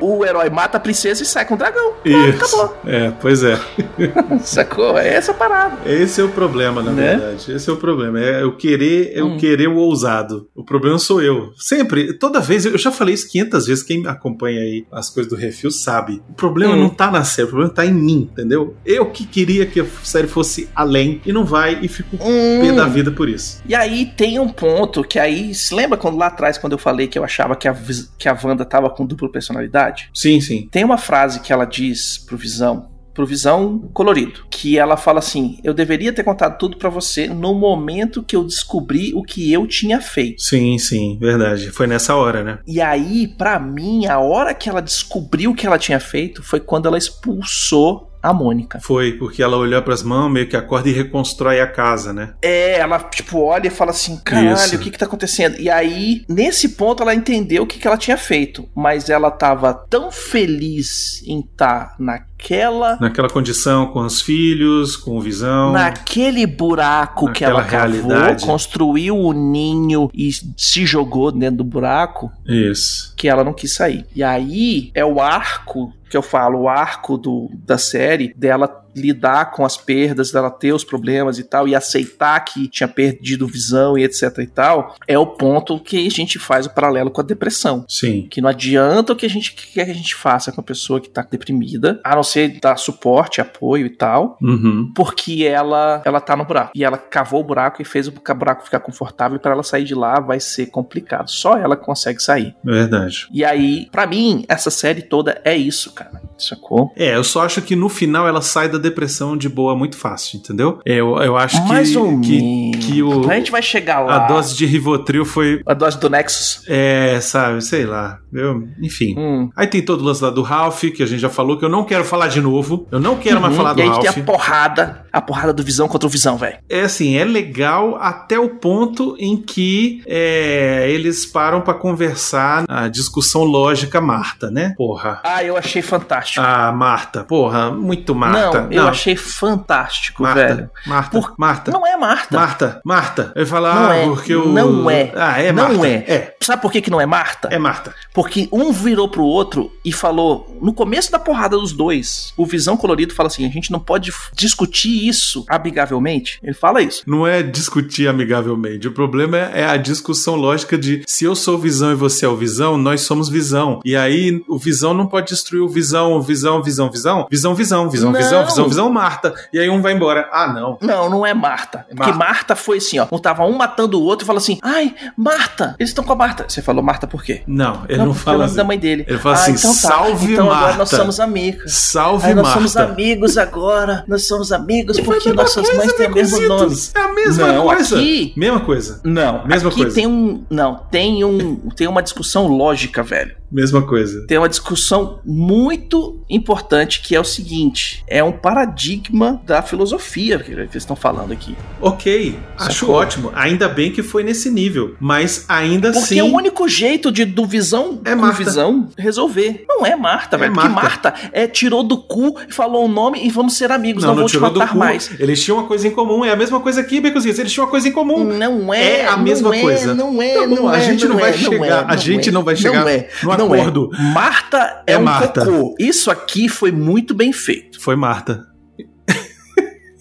S2: O herói mata a princesa e sai com o dragão.
S3: Isso.
S2: acabou.
S3: É, pois é.
S2: Sacou? É essa a parada.
S3: Esse é o problema, na
S2: Né?
S3: verdade. Esse é o problema. É eu querer, eu
S2: Hum.
S3: querer o ousado. O problema sou eu. Sempre, toda vez, eu já falei isso 500 vezes. Quem acompanha aí as coisas do refil sabe. O problema
S2: Hum.
S3: não tá na série, o problema tá em mim, entendeu? Eu que queria que a série fosse além e não vai e fico pé
S2: Hum.
S3: da vida por isso.
S2: E aí tem um ponto que aí. Se lembra quando lá atrás, quando eu falei que eu achava que a, que a Wanda tava com dupla personalidade?
S3: Sim, sim.
S2: Tem uma frase que ela diz pro Visão, pro Visão colorido, que ela fala assim: "Eu deveria ter contado tudo pra você no momento que eu descobri o que eu tinha feito".
S3: Sim, sim, verdade. Foi nessa hora, né?
S2: E aí, pra mim, a hora que ela descobriu o que ela tinha feito foi quando ela expulsou a Mônica.
S3: Foi, porque ela olhou pras mãos, meio que acorda e reconstrói a casa, né?
S2: É, ela, tipo, olha e fala assim: caralho,
S3: Isso.
S2: o que que tá acontecendo? E aí, nesse ponto, ela entendeu o que que ela tinha feito. Mas ela tava tão feliz em estar naquela.
S3: Naquela condição com os filhos, com o visão.
S2: Naquele buraco que ela cavou,
S3: realidade.
S2: construiu o ninho e se jogou dentro do buraco,
S3: Isso.
S2: que ela não quis sair. E aí é o arco que eu falo, o arco do, da série dela lidar com as perdas, dela ter os problemas e tal, e aceitar que tinha perdido visão e etc e tal, é o ponto que a gente faz o paralelo com a depressão.
S3: Sim.
S2: Que não adianta o que a gente quer que a gente faça com a pessoa que tá deprimida, a não ser dar suporte, apoio e tal,
S3: Uhum.
S2: porque ela ela tá no buraco. E ela cavou o buraco e fez o buraco ficar confortável e para ela sair de lá vai ser complicado. Só ela consegue sair.
S3: Verdade.
S2: E aí, pra mim, essa série toda é isso, cara. Sacou?
S3: É, eu só acho que no final ela sai da depressão de boa muito fácil, entendeu? Eu, eu acho que,
S2: Mais
S3: que,
S2: menos.
S3: que o,
S2: A gente vai chegar lá.
S3: a dose de Rivotril foi.
S2: A dose do Nexus.
S3: É, sabe, sei lá. Eu, enfim.
S2: Hum.
S3: Aí tem todo o lance lá do Ralph, que a gente já falou, que eu não quero falar de novo. Eu não quero mais
S2: Uhum.
S3: falar do
S2: e aí
S3: Ralph.
S2: tem a porrada, a porrada do Visão contra o Visão, velho.
S3: É assim, é legal até o ponto em que é, eles param pra conversar a discussão lógica Marta, né? Porra.
S2: Ah, eu achei fantástico.
S3: Ah, Marta. Porra, muito Marta.
S2: não, eu achei fantástico,
S3: Marta,
S2: velho.
S3: Marta,
S2: Por-
S3: Marta.
S2: Não é Marta.
S3: Marta, Marta. Eu ia falar,
S2: Não
S3: ah,
S2: é,
S3: porque o.
S2: não é,
S3: Ah, é
S2: não
S3: Marta.
S2: é.
S3: É,
S2: Sabe por que, que não é Marta?
S3: é Marta.
S2: Porque um virou pro outro e falou, no começo da porrada dos dois, o Visão Colorido fala assim: a gente não pode discutir isso amigavelmente. Ele fala isso.
S3: Não é discutir amigavelmente. O problema é é a discussão lógica de se eu sou visão e você é o visão, nós somos visão. E aí o visão não pode destruir o visão, o visão, visão, visão. Visão, visão, visão,
S2: Não.
S3: visão, visão, visão, Marta. E aí um vai embora. Ah, não.
S2: Não, não é Marta. Porque
S3: Marta.
S2: Marta foi assim, ó. Um tava um matando o outro e fala assim: ai, Marta, eles estão com a Marta. Você falou Marta por quê?
S3: Não, ele não,
S2: porque é
S3: fala assim.
S2: da mãe dele.
S3: Ele fala
S2: Ah,
S3: assim,
S2: então tá.
S3: salve
S2: então agora
S3: Marta.
S2: nós somos amigas.
S3: Salve
S2: Aí nós
S3: Marta.
S2: somos amigos agora. Nós somos amigos
S3: a
S2: porque nossas
S3: coisa,
S2: mães têm o mesmo nome.
S3: É a mesma
S2: Não,
S3: coisa.
S2: aqui-
S3: Mesma coisa.
S2: Não,
S3: Mesma
S2: aqui
S3: coisa.
S2: tem um, não, tem um, tem uma discussão lógica, velho.
S3: Mesma coisa.
S2: Tem uma discussão muito importante que é o seguinte: é um paradigma da filosofia que eles estão falando aqui.
S3: Ok, acho
S2: Sacou?
S3: ótimo. Ainda bem que foi nesse nível. Mas ainda
S2: Porque
S3: assim.
S2: é o único jeito de do visão
S3: É Marta.
S2: visão resolver. Não é Marta,
S3: É
S2: velho. Porque
S3: Marta.
S2: Marta é tirou do cu e falou o nome e vamos ser amigos. Não,
S3: Não, não
S2: vou te
S3: tirou do
S2: matar
S3: cu.
S2: mais.
S3: Eles tinham uma coisa em comum. É a mesma coisa aqui, Becozinhos. Eles tinham uma coisa em comum.
S2: Não é,
S3: É a mesma
S2: é,
S3: coisa.
S2: Não é,
S3: Tá bom,
S2: não
S3: a gente não vai chegar- a gente não vai chegar
S2: é,
S3: no
S2: não
S3: acordo.
S2: Marta é,
S3: É
S2: um
S3: Marta.
S2: cocô. Isso aqui foi muito bem feito.
S3: Foi Marta.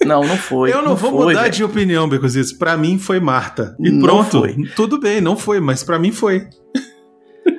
S2: Não, não foi.
S3: Eu não, vou
S2: foi,
S3: mudar
S2: velho.
S3: de opinião, Becozinhos. Pra mim foi Marta. E
S2: Não
S3: pronto.
S2: foi.
S3: Tudo bem, não foi, mas pra mim foi.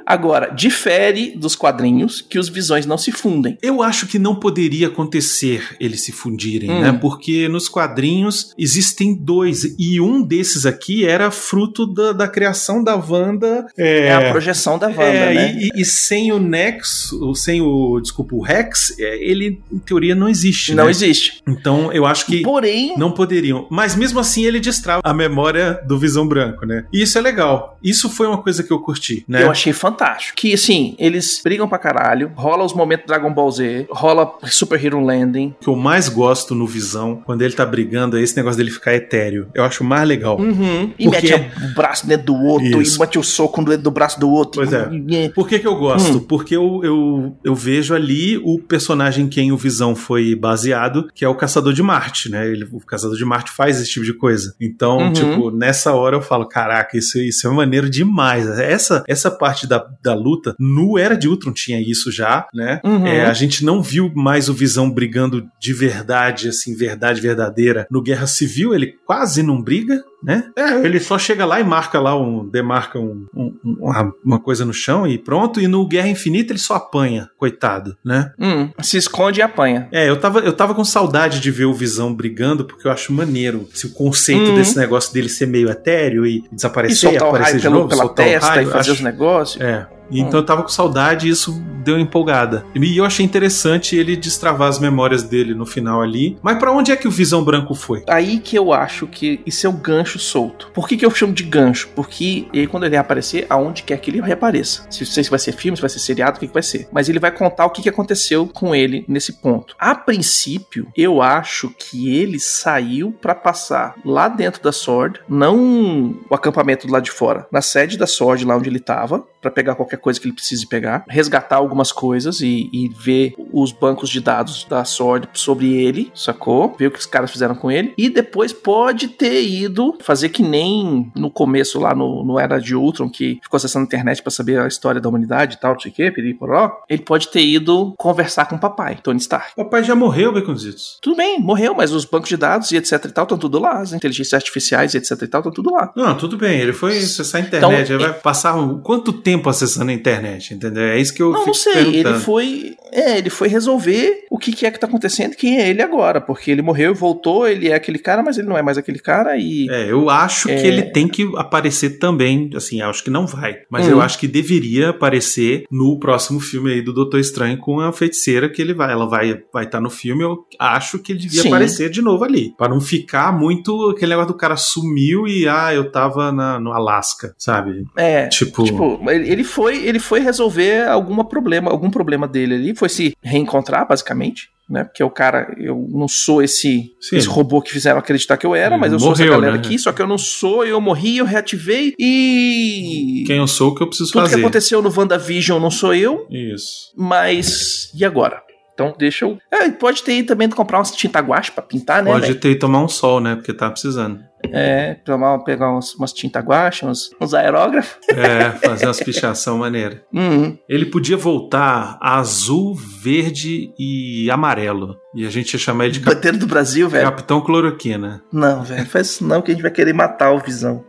S2: Agora, difere dos quadrinhos que os visões não se fundem.
S3: Eu acho que não poderia acontecer eles se fundirem,
S2: Hum.
S3: né? Porque nos quadrinhos existem dois, e um desses aqui era fruto da, da criação da Wanda.
S2: É, a projeção da Wanda,
S3: é,
S2: né?
S3: e, e sem o Nexo, sem o, desculpa, o Rex, é, ele em teoria não existe,
S2: não
S3: né?
S2: existe.
S3: Então eu acho que
S2: Porém,
S3: não poderiam. Mas mesmo assim ele destrava a memória do Visão Branco, né? E isso é legal. Isso foi uma coisa que eu curti, né?
S2: eu achei fantástico. Que, assim, eles brigam pra caralho, rola os momentos Dragon Ball Z, rola Super Hero Landing.
S3: O que eu mais gosto no Visão, quando ele tá brigando, é esse negócio dele ficar etéreo. Eu acho mais legal.
S2: Uhum. E
S3: Porque-
S2: mete o braço dentro do outro,
S3: Isso.
S2: e mete o soco no dedo do braço do outro.
S3: Pois é. Por que, que eu gosto?
S2: Hum.
S3: Porque eu, eu, eu vejo ali o personagem em quem o Visão foi baseado, que é o Caçador de Marte, né? Ele, o Caçador de Marte faz esse tipo de coisa. Então,
S2: Uhum.
S3: tipo, nessa hora eu falo, caraca, isso, isso é maneiro demais. Essa, essa parte da, da luta, no Era de Ultron tinha isso já, né?
S2: Uhum.
S3: É, a gente não viu mais o Visão brigando de verdade, assim, verdade verdadeira. No Guerra Civil ele quase não briga, né? É, ele só chega lá e marca lá um. demarca um, um- uma, uma coisa no chão e pronto. E no Guerra Infinita ele só apanha, coitado, né?
S2: Hum, se esconde e apanha.
S3: É, eu tava, eu tava com saudade de ver o Visão brigando, porque eu acho maneiro se o conceito
S2: Uhum.
S3: desse negócio dele ser meio etéreo e
S2: E
S3: desaparecer,
S2: soltar o
S3: aparecer de
S2: pelo,
S3: novo,
S2: pela
S3: soltar
S2: testa
S3: raio,
S2: e fazer
S3: acho-
S2: os negócios.
S3: é. Então eu tava com saudade e isso deu empolgada. E eu achei interessante ele destravar as memórias dele no final ali. Mas pra onde é que o Visão Branco foi?
S2: Aí que eu acho que isso é o gancho solto. Por que, que eu chamo de gancho? Porque e aí, quando ele reaparecer, aonde quer que ele reapareça. Se sei se vai ser filme, se vai ser seriado, o que, que vai ser. Mas ele vai contar o que, que aconteceu com ele nesse ponto. A princípio, eu acho que ele saiu pra passar lá dentro da Sword, não o acampamento do lado de fora, na sede da Sword, lá onde ele tava, pra pegar qualquer coisa que ele precise pegar, resgatar algumas coisas e, e ver os bancos de dados da Sword sobre ele, sacou? Ver o que os caras fizeram com ele. E depois pode ter ido fazer que nem no começo lá no, no Era de Ultron, que ficou acessando a internet pra saber a história da humanidade e tal, não sei o que, piriporó. Ele pode ter ido conversar com o papai, Tony Stark.
S3: O papai já morreu, Baconzitos.
S2: Tudo bem, morreu, mas os bancos de dados e etc e tal estão tudo lá. As inteligências artificiais e etc e tal estão tudo lá.
S3: Não, tudo bem, ele foi acessar a internet.
S2: Então,
S3: ele vai passar um- quanto tempo acessando a internet, entendeu? É isso que eu
S2: Não, não sei. Ele foi. É, ele foi resolver o que, que é que tá acontecendo quem é ele agora. Porque ele morreu e voltou, ele é aquele cara, mas ele não é mais aquele cara e.
S3: É, eu acho
S2: É.
S3: que ele tem que aparecer também, assim, acho que não vai, mas
S2: Hum.
S3: eu acho que deveria aparecer no próximo filme aí do Doutor Estranho com a feiticeira que ele vai, ela vai vai estar no filme, eu acho que ele devia
S2: Sim.
S3: aparecer de novo ali, Pra não ficar muito aquele negócio do cara sumiu e ah, eu tava na, no Alasca, sabe?
S2: É.
S3: Tipo,
S2: Tipo, ele ele foi, ele foi resolver alguma problema, algum problema dele ali, foi se reencontrar, basicamente, né? Porque o cara, eu não sou esse,
S3: Sim.
S2: esse robô que fizeram acreditar que eu era,
S3: Ele
S2: mas eu sou essa
S3: morreu,
S2: galera
S3: né?
S2: aqui, só que eu não sou, eu morri, eu reativei e.
S3: quem eu sou o que eu preciso
S2: Tudo que
S3: fazer.
S2: aconteceu no WandaVision não sou eu,
S3: Isso.
S2: mas. E agora? Então deixa eu. É, pode ter também de comprar umas tinta guache pra pintar, né?
S3: Pode
S2: velho?
S3: ter que tomar um sol, né? Porque tá precisando.
S2: É, tomar, pegar umas, umas tinta guache, uns, uns aerógrafos.
S3: É, fazer umas pichação maneira.
S2: Uhum.
S3: Ele podia voltar azul, verde e amarelo. E a gente ia chamar ele de Cap-
S2: Bateiro do Brasil, velho.
S3: Capitão Cloroquina.
S2: Não, velho, faz isso não que a gente vai querer matar o Visão.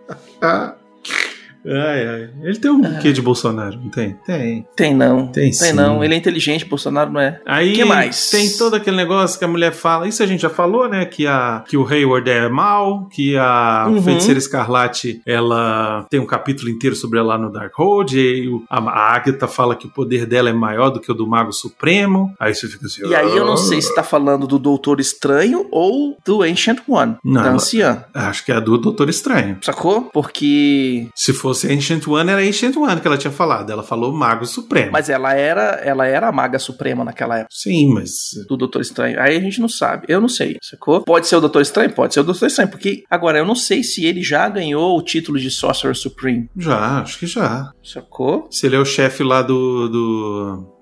S3: Ai, ai. Ele tem um
S2: É.
S3: quê de Bolsonaro? Não tem? Tem.
S2: Tem não.
S3: Tem sim.
S2: não. Ele é inteligente, Bolsonaro não é.
S3: Aí
S2: Que mais?
S3: tem todo aquele negócio que a mulher fala. Isso a gente já falou, né? Que, a, que o Hayward é mal, que a
S2: Uhum.
S3: Feiticeira Escarlate ela tem um capítulo inteiro sobre ela no Darkhold. E a, a Agatha fala que o poder dela é maior do que o do Mago Supremo. Aí você fica assim.
S2: E aí eu não sei se tá falando do Doutor Estranho ou do Ancient One,
S3: Não,
S2: da anciã.
S3: Acho que é a do Doutor Estranho.
S2: Sacou? Porque.
S3: Se fosse Ancient One, era Ancient One que ela tinha falado. Ela falou Mago Supremo.
S2: Mas ela era, ela era a maga suprema naquela época.
S3: Sim, mas.
S2: Do Doutor Estranho. Aí a gente não sabe. Eu não sei, sacou? Pode ser o Doutor Estranho? Pode ser o Doutor Estranho. Porque, agora, eu não sei se ele já ganhou o título de Sorcerer Supreme.
S3: Já, acho que já.
S2: Sacou?
S3: Se ele é o chefe lá do. do,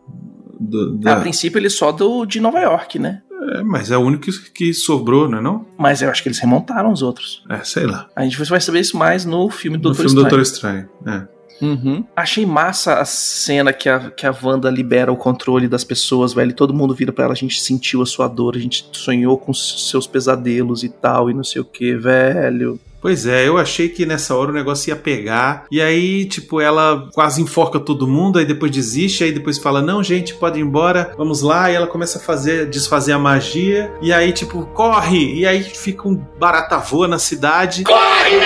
S3: do- da-
S2: A princípio ele é só do de Nova York, né?
S3: É, mas é o único que, que sobrou, não é não?
S2: Mas eu acho que eles remontaram os outros.
S3: É, sei lá.
S2: A gente vai saber isso mais no filme do
S3: No
S2: Doutor
S3: filme Doutor
S2: Estranho.
S3: É.
S2: Uhum. Achei massa a cena que a, que a Wanda libera o controle das pessoas, velho. Todo mundo vira pra ela, a gente sentiu a sua dor, a gente sonhou com seus pesadelos e tal, e não sei o que, velho.
S3: Pois é, eu achei que nessa hora o negócio ia pegar. E aí, tipo, ela quase enforca todo mundo, aí depois desiste, aí depois fala: Não, gente, pode ir embora, vamos lá. E ela começa a fazer, desfazer a magia. E aí, tipo, corre! E aí fica um barata voa na cidade. Corre,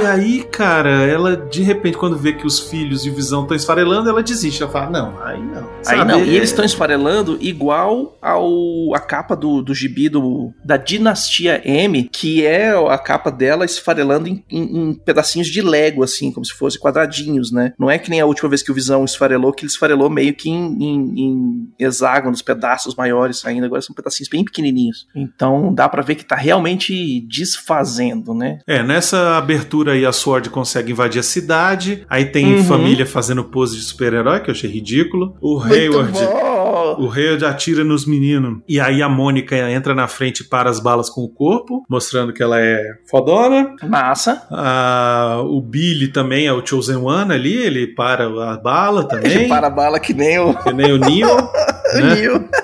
S3: E aí, cara, ela de repente, quando vê que os filhos e o Visão estão esfarelando, ela desiste. Ela fala: Não, aí não.
S2: Aí
S3: Sabe?
S2: não, e eles estão esfarelando igual ao a capa do, do gibi do, da Dinastia M, que é a capa dela esfarelando em, em- em pedacinhos de Lego, assim, como se fosse quadradinhos, né? Não é que nem a última vez que o Visão esfarelou, que ele esfarelou meio que em, em- hexágonos, pedaços maiores saindo, agora são pedacinhos bem pequenininhos. Então dá pra ver que tá realmente desfazendo, né?
S3: É, nessa abertura aí a Sword consegue invadir a cidade. Aí tem
S2: Uhum.
S3: família fazendo pose de super-herói, que eu achei ridículo. O
S2: Muito
S3: Hayward.
S2: bom!
S3: O Hayward atira nos meninos. E aí a Mônica entra na frente e para as balas com o corpo, mostrando que ela é fodona.
S2: Massa.
S3: Ah, o Billy também é o Chosen One ali, ele para a bala também.
S2: Ele para a bala que nem o,
S3: Que nem o Neo.
S2: o
S3: né?
S2: Neo.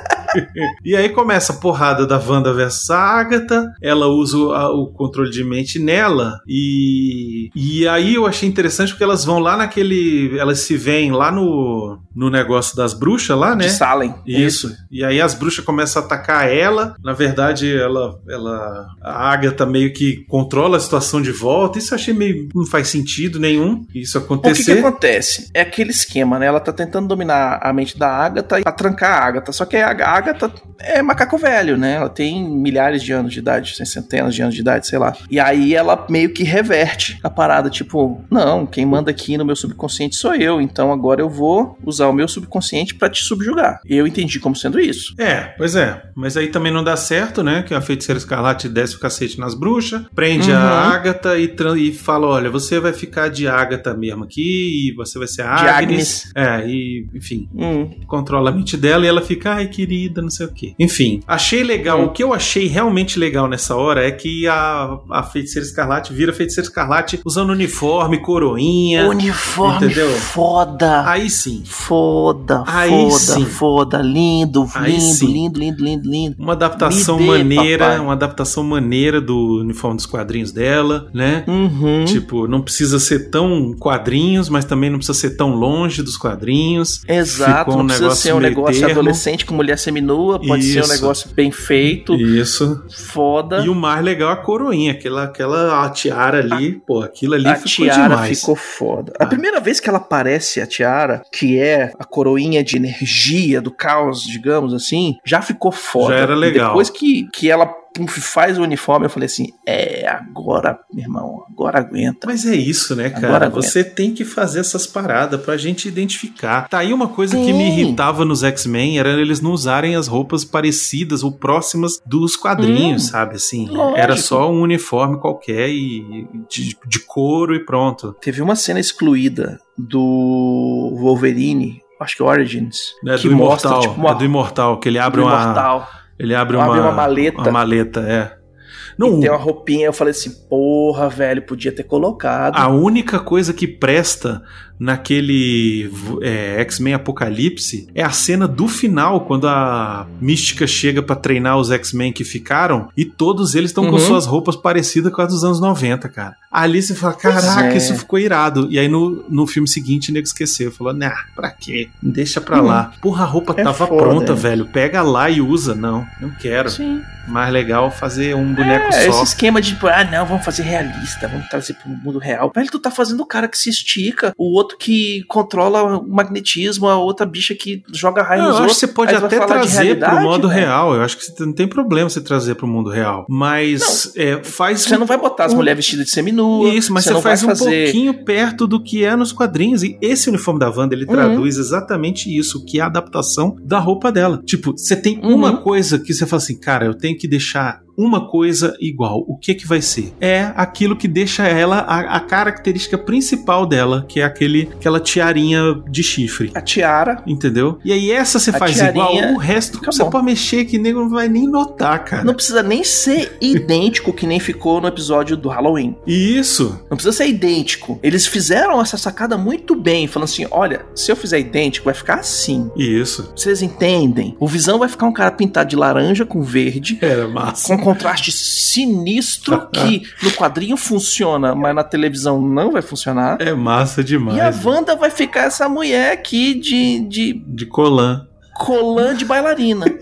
S3: E aí começa a porrada da Wanda versus a Agatha. Ela usa o, a- o controle de mente nela. E, e aí eu achei interessante porque elas vão lá naquele. Elas se veem lá no, no negócio das bruxas lá, né?
S2: De Salem.
S3: Isso. E aí as bruxas começam a atacar ela. Na verdade, ela, ela. A Agatha meio que controla a situação de volta. Isso eu achei meio. Não faz sentido nenhum isso
S2: O que, que
S3: acontecer.
S2: acontece? É aquele esquema, né? Ela tá tentando dominar a mente da Agatha pra trancar a Agatha. Só que a Agatha é macaco velho, né? Ela tem milhares de anos de idade, centenas de anos de idade, sei lá. E aí ela meio que reverte a parada, tipo, não, quem manda aqui no meu subconsciente sou eu, então agora eu vou usar o meu subconsciente pra te subjugar. Eu entendi como sendo isso.
S3: É, pois é. Mas aí também não dá certo, né? Que a feiticeira escarlate desce o cacete nas bruxas, prende
S2: Uhum.
S3: a Agatha e, e fala: olha, você vai ficar de Agatha mesmo aqui, e você vai ser a
S2: De
S3: Agnes. É, e enfim,
S2: Hum,
S3: controla a mente dela e ela fica, ai querida, não sei o quê. Enfim, achei legal.
S2: Hum.
S3: O que eu achei realmente legal nessa hora é que a, a feiticeira escarlate vira feiticeira escarlate usando uniforme, coroinha.
S2: uniforme
S3: entendeu?
S2: foda.
S3: Aí sim.
S2: Foda,
S3: Aí
S2: foda,
S3: sim.
S2: foda, lindo, lindo, lindo, lindo, lindo, lindo.
S3: Uma adaptação
S2: dê,
S3: maneira,
S2: papai.
S3: uma adaptação maneira do uniforme dos quadrinhos dela, né?
S2: Uhum.
S3: Tipo, não precisa ser tão quadrinhos, mas também não precisa ser tão longe dos quadrinhos.
S2: Exato,
S3: Ficou um
S2: não precisa ser um negócio
S3: termo.
S2: adolescente com mulher seminua, pode ser um
S3: Isso.
S2: negócio bem feito,
S3: Isso.
S2: foda.
S3: E o mais legal é a coroinha, aquela, aquela a tiara ali, pô, aquilo ali
S2: a
S3: ficou
S2: tiara
S3: demais.
S2: ficou foda.
S3: Ah.
S2: A primeira vez que ela aparece, a tiara, que é a coroinha de energia do caos, digamos assim, já ficou foda.
S3: Já era
S2: E
S3: legal.
S2: Depois que, que ela faz o uniforme, eu falei assim: é, agora, meu irmão, agora aguenta.
S3: Mas é isso, né, cara? Você tem que fazer essas paradas pra gente identificar. Tá aí uma coisa que
S2: Sim.
S3: me irritava nos X-Men era eles não usarem as roupas parecidas ou próximas dos quadrinhos,
S2: Hum.
S3: sabe? Assim,
S2: Lógico.
S3: era só um uniforme qualquer e de, de couro e pronto.
S2: Teve uma cena excluída do Wolverine, acho que Origins,
S3: É
S2: que
S3: do
S2: mostra
S3: Imortal,
S2: tipo uma
S3: é do Imortal, que ele abre
S2: do
S3: uma
S2: imortal.
S3: ele abre
S2: Abre
S3: uma,
S2: uma maleta.
S3: uma maleta, é. Não,
S2: tem uma roupinha, eu falei assim, porra, velho, podia ter colocado.
S3: A única coisa que presta naquele é, X-Men Apocalipse é a cena do final, quando a Mística chega pra treinar os X-Men que ficaram e todos eles estão com
S2: Uhum.
S3: suas roupas parecidas com as dos anos 90, cara. Ali você fala, caraca,
S2: é.
S3: isso ficou irado. E aí no, no filme seguinte o nego esqueceu. Falou, nah, pra quê? Deixa pra
S2: Hum.
S3: lá. Porra, a roupa
S2: É
S3: tava
S2: foda,
S3: pronta,
S2: é.
S3: velho. Pega lá e usa. Não, não quero.
S2: Sim.
S3: Mais legal fazer um boneco
S2: É,
S3: só.
S2: esse esquema de, tipo, ah, não, vamos fazer realista, vamos trazer pro mundo real. Velho, tu tá fazendo o cara que se estica, o outro que controla o magnetismo, a outra bicha que joga raio
S3: Não,
S2: nos
S3: eu acho que você pode até trazer pro modo
S2: velho?
S3: real. Eu acho que você não tem problema você trazer pro mundo real. Mas é, faz.
S2: Você não vai botar as
S3: um-
S2: mulheres vestidas de seminua.
S3: Isso, mas você,
S2: não
S3: faz um
S2: fazer...
S3: pouquinho perto do que é nos quadrinhos. E esse uniforme da Wanda, ele
S2: Uhum.
S3: traduz exatamente isso, que é a adaptação da roupa dela. Tipo, você tem
S2: Uhum.
S3: uma coisa que você fala assim, cara, eu tenho que deixar uma coisa igual. O que que vai ser? É aquilo que deixa ela a, a característica principal dela, que é aquele aquela tiarinha de chifre.
S2: A tiara.
S3: Entendeu? E aí essa você faz
S2: tiarinha
S3: igual, o resto você
S2: bom.
S3: pode mexer que nego não vai nem notar, cara.
S2: Não precisa nem ser idêntico que nem ficou no episódio do Halloween.
S3: Isso.
S2: Não precisa ser idêntico. Eles fizeram essa sacada muito bem, falando assim: olha, se eu fizer idêntico, vai ficar assim.
S3: Isso.
S2: Vocês entendem? O Visão vai ficar um cara pintado de laranja com verde,
S3: Era massa.
S2: com contraste sinistro que no quadrinho funciona, mas na televisão não vai funcionar.
S3: É massa demais.
S2: E a
S3: né?
S2: Wanda vai ficar essa mulher aqui de, de
S3: De colã.
S2: Colã de bailarina.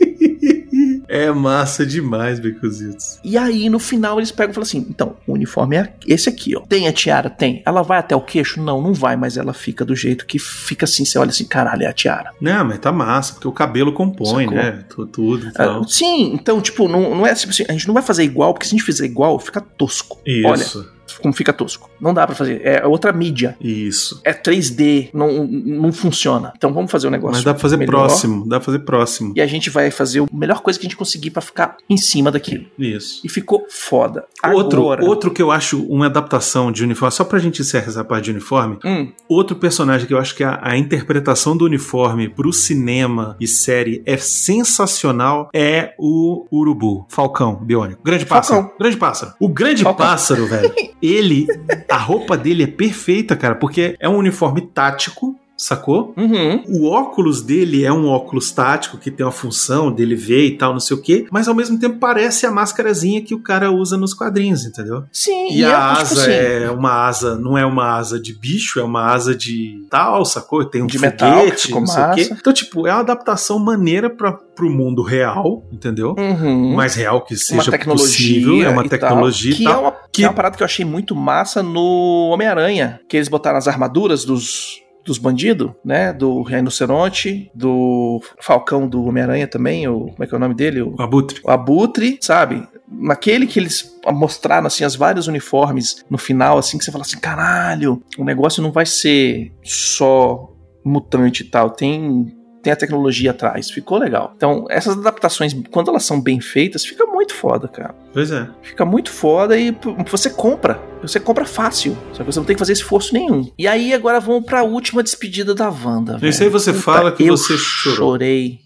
S3: É massa demais, Becositos.
S2: E aí, no final, eles pegam e falam assim: então, o uniforme é esse aqui, ó. Tem a tiara? Tem. Ela vai até o queixo? Não, não vai, mas ela fica do jeito que fica assim. Você olha assim, caralho, é a tiara.
S3: Não, mas tá massa, porque o cabelo compõe,
S2: Sacou?
S3: né? Tu- Tudo e
S2: Ah,
S3: tal.
S2: sim, então, tipo, não, não é tipo assim, a gente não vai fazer igual, porque se a gente fizer igual, fica tosco. Olha,
S3: Isso,
S2: como fica tosco. Não dá pra fazer. É outra mídia.
S3: isso.
S2: É 3D, não, não funciona. Então vamos fazer um negócio.
S3: Mas dá pra fazer
S2: melhor,
S3: próximo, dá pra fazer próximo.
S2: E a gente vai fazer a melhor coisa que a gente conseguir pra ficar em cima daquilo.
S3: Isso.
S2: E ficou foda.
S3: Outro,
S2: Agora,
S3: outro que eu acho uma adaptação de uniforme, só pra gente encerrar essa parte de uniforme,
S2: Hum,
S3: outro personagem que eu acho que a, a interpretação do uniforme pro cinema e série é sensacional é o Urubu, Falcão, Biônico. Grande pássaro.
S2: Falcão.
S3: Grande pássaro. O grande
S2: Falcão.
S3: pássaro, velho, ele, a roupa dele é perfeita, cara, porque é um uniforme tático, sacou?
S2: uhum.
S3: O óculos dele é um óculos tático que tem uma função dele ver e tal, não sei o quê, mas ao mesmo tempo parece a máscarazinha que o cara usa nos quadrinhos, entendeu?
S2: Sim,
S3: E, a
S2: é,
S3: asa
S2: tipo assim,
S3: é uma asa, não é uma asa de bicho, é uma asa de tal, sacou? Tem um
S2: De metal, que
S3: foguete,
S2: ficou
S3: não sei o quê.
S2: massa.
S3: Então, tipo, é uma adaptação maneira para pro mundo real, entendeu?
S2: Uhum.
S3: O mais real que seja
S2: uma
S3: possível, é uma
S2: e
S3: tecnologia
S2: tal,
S3: e
S2: que, é
S3: tal.
S2: uma,
S3: que-
S2: que é uma parada que eu achei muito massa no Homem-Aranha, que eles botaram as armaduras dos dos bandidos, né, do Rinoceronte, do Falcão do Homem-Aranha também, o, como é que é o nome dele? O,
S3: O abutre.
S2: o Abutre, sabe? Naquele que eles mostraram, assim, as vários uniformes no final, assim, que você fala assim, caralho, o negócio não vai ser só mutante e tal, tem... Tem a tecnologia atrás, ficou legal. Então, essas adaptações, quando elas são bem feitas, fica muito foda, cara.
S3: Pois é.
S2: Fica muito foda e você compra. Você compra fácil. Só que você não tem que fazer esforço nenhum. E aí, agora vamos pra última despedida da Wanda.
S3: Isso aí você
S2: Puta,
S3: fala que
S2: eu
S3: você chorou.
S2: chorei.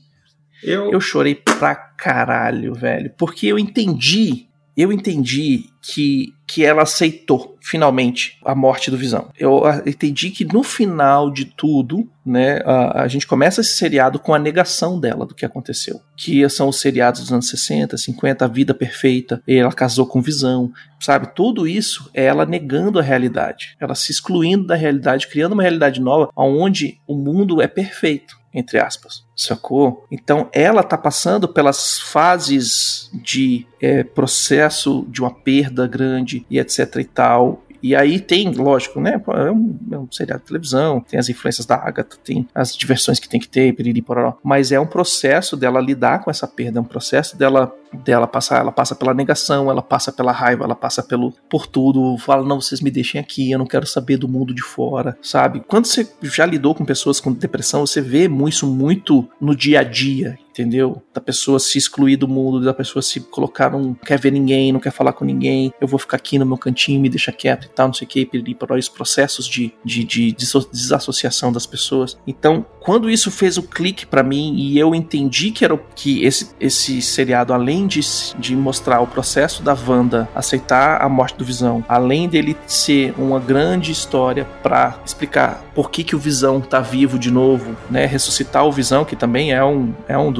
S3: Eu,
S2: Eu chorei pra caralho, velho. Porque eu entendi. Eu entendi que, que ela aceitou, finalmente, a morte do Visão. Eu entendi que no final de tudo, né, a, a gente começa esse seriado com a negação dela do que aconteceu. Que são os seriados dos anos 60, 50, a vida perfeita, ela casou com Visão, sabe? Tudo isso é ela negando a realidade. Ela se excluindo da realidade, criando uma realidade nova, onde o mundo é perfeito entre aspas, sacou? Então ela tá passando pelas fases de é, processo de uma perda grande e etc e tal. E aí tem, lógico, né? É um, é um seriado de televisão, tem as influências da Agatha, tem as diversões que tem que ter, piriri, pororó. Mas é um processo dela lidar com essa perda, é um processo dela dela passar, ela passa pela negação, ela passa pela raiva, ela passa pelo por tudo, fala não, vocês me deixem aqui, eu não quero saber do mundo de fora, sabe? Quando você já lidou com pessoas com depressão, você vê isso muito no dia a dia, entendeu? Da pessoa se excluir do mundo, da pessoa se colocar, não quer ver ninguém, não quer falar com ninguém, eu vou ficar aqui no meu cantinho, me deixa quieto e tal, não sei o que, piriri, pororó, os processos de, de, de desassociação das pessoas. Então, quando isso fez o clique pra mim e eu entendi que era que esse, esse seriado, além de, de mostrar o processo da Wanda aceitar a morte do Visão, além dele ser uma grande história pra explicar por que, que o Visão tá vivo de novo, né? Ressuscitar o Visão, que também é um, é um dos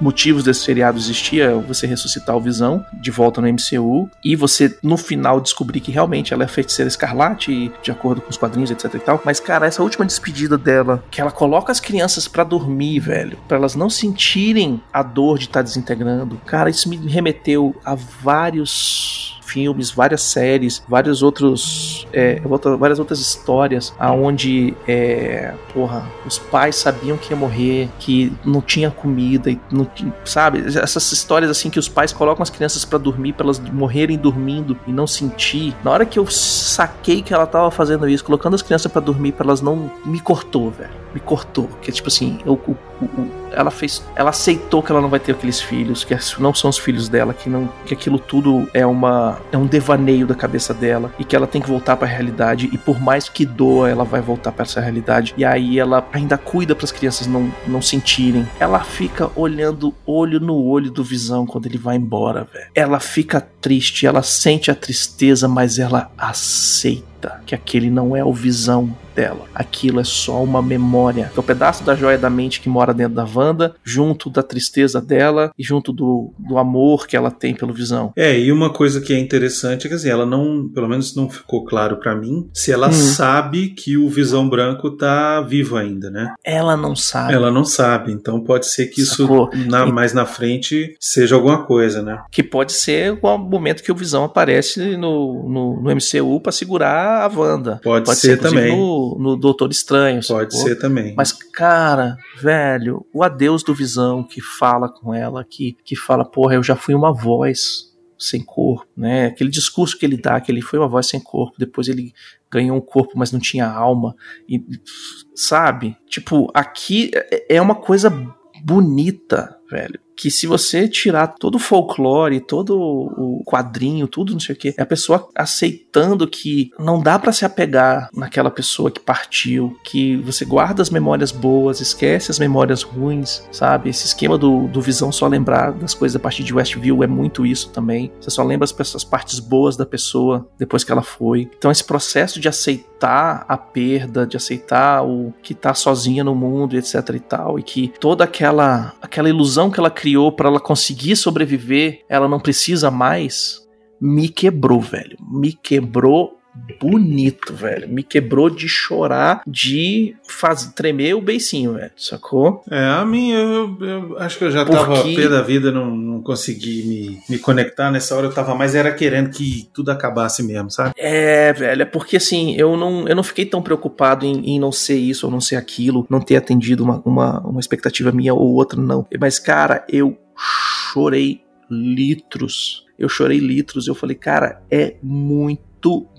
S2: motivos desse seriado existir é você ressuscitar o Visão de volta no MCU e você no final descobrir que realmente ela é feiticeira escarlate de acordo com os quadrinhos etc e tal. Mas cara essa última despedida dela que ela coloca as crianças pra dormir velho pra elas não sentirem a dor de estar desintegrando cara isso me remeteu a vários filmes, várias séries, vários outros, é, várias outras histórias, aonde, é, porra, os pais sabiam que ia morrer, que não tinha comida, e não, sabe? Essas histórias assim que os pais colocam as crianças pra dormir, pra elas morrerem dormindo e não sentir. Na hora que eu saquei que ela tava fazendo isso, colocando as crianças pra dormir, pra elas não me cortou, velho. Me cortou, que tipo assim, eu, o- o- ela fez, ela aceitou que ela não vai ter aqueles filhos, que não são os filhos dela, que não, que aquilo tudo é uma, é um devaneio da cabeça dela e que ela tem que voltar pra realidade e por mais que doa, ela vai voltar pra essa realidade. E aí ela ainda cuida para as crianças não, não sentirem. Ela fica olhando olho no olho do Visão quando ele vai embora, velho. Ela fica triste, ela sente a tristeza, mas ela aceita que aquele não é o visão dela. Aquilo é só uma memória. É o pedaço da joia da mente que mora dentro da Wanda, junto da tristeza dela e junto do, do amor que ela tem pelo visão.
S3: É, e uma coisa que é interessante é que assim, ela não, pelo menos não ficou claro para mim, se ela
S2: Hum.
S3: sabe que o Visão Branco tá vivo ainda, né?
S2: Ela não sabe.
S3: Ela não sabe, então pode ser que isso
S2: Sacou?
S3: na-
S2: E-
S3: mais na frente seja alguma coisa, né?
S2: Que pode ser o momento que o Visão aparece no, no, no MCU pra segurar a Wanda.
S3: Pode ser
S2: inclusive,
S3: também.
S2: No, no Doutor Estranho.
S3: Pode
S2: sacou?
S3: ser também.
S2: Mas, cara, velho, o adeus do Visão que fala com ela, que, que fala, porra, eu já fui uma voz sem corpo, né? Aquele discurso que ele dá, que ele foi uma voz sem corpo, depois ele ganhou um corpo, mas não tinha alma. E, sabe? Tipo, aqui é- é uma coisa bonita, velho. Que se você tirar todo o folclore, todo o quadrinho, tudo não sei o que, é a pessoa aceitando que não dá pra se apegar naquela pessoa que partiu, que você guarda as memórias boas, esquece as memórias ruins, sabe? Esse esquema do, do Visão só lembrar das coisas a partir de Westview é muito isso também. Você só lembra as, as partes boas da pessoa depois que ela foi. Então esse processo de aceitar a perda, de aceitar o que tá sozinha no mundo, etc e tal, e que toda aquela aquela ilusão que ela criou pra ela conseguir sobreviver, ela não precisa mais, me quebrou, velho. Me quebrou bonito, velho. Me quebrou de chorar, de faz, tremer o beicinho, velho. Sacou?
S3: É, a mim, eu, eu acho que eu já
S2: Porque-
S3: tava pé da vida, não, não consegui me, me conectar. Nessa hora eu tava mais era querendo que tudo acabasse mesmo, sabe?
S2: É, velho, é porque assim, eu não, eu não fiquei tão preocupado em, em não ser isso ou não ser aquilo, não ter atendido uma, uma, uma expectativa minha ou outra, não. Mas, cara, eu chorei litros. Eu chorei litros. Eu falei, cara, é muito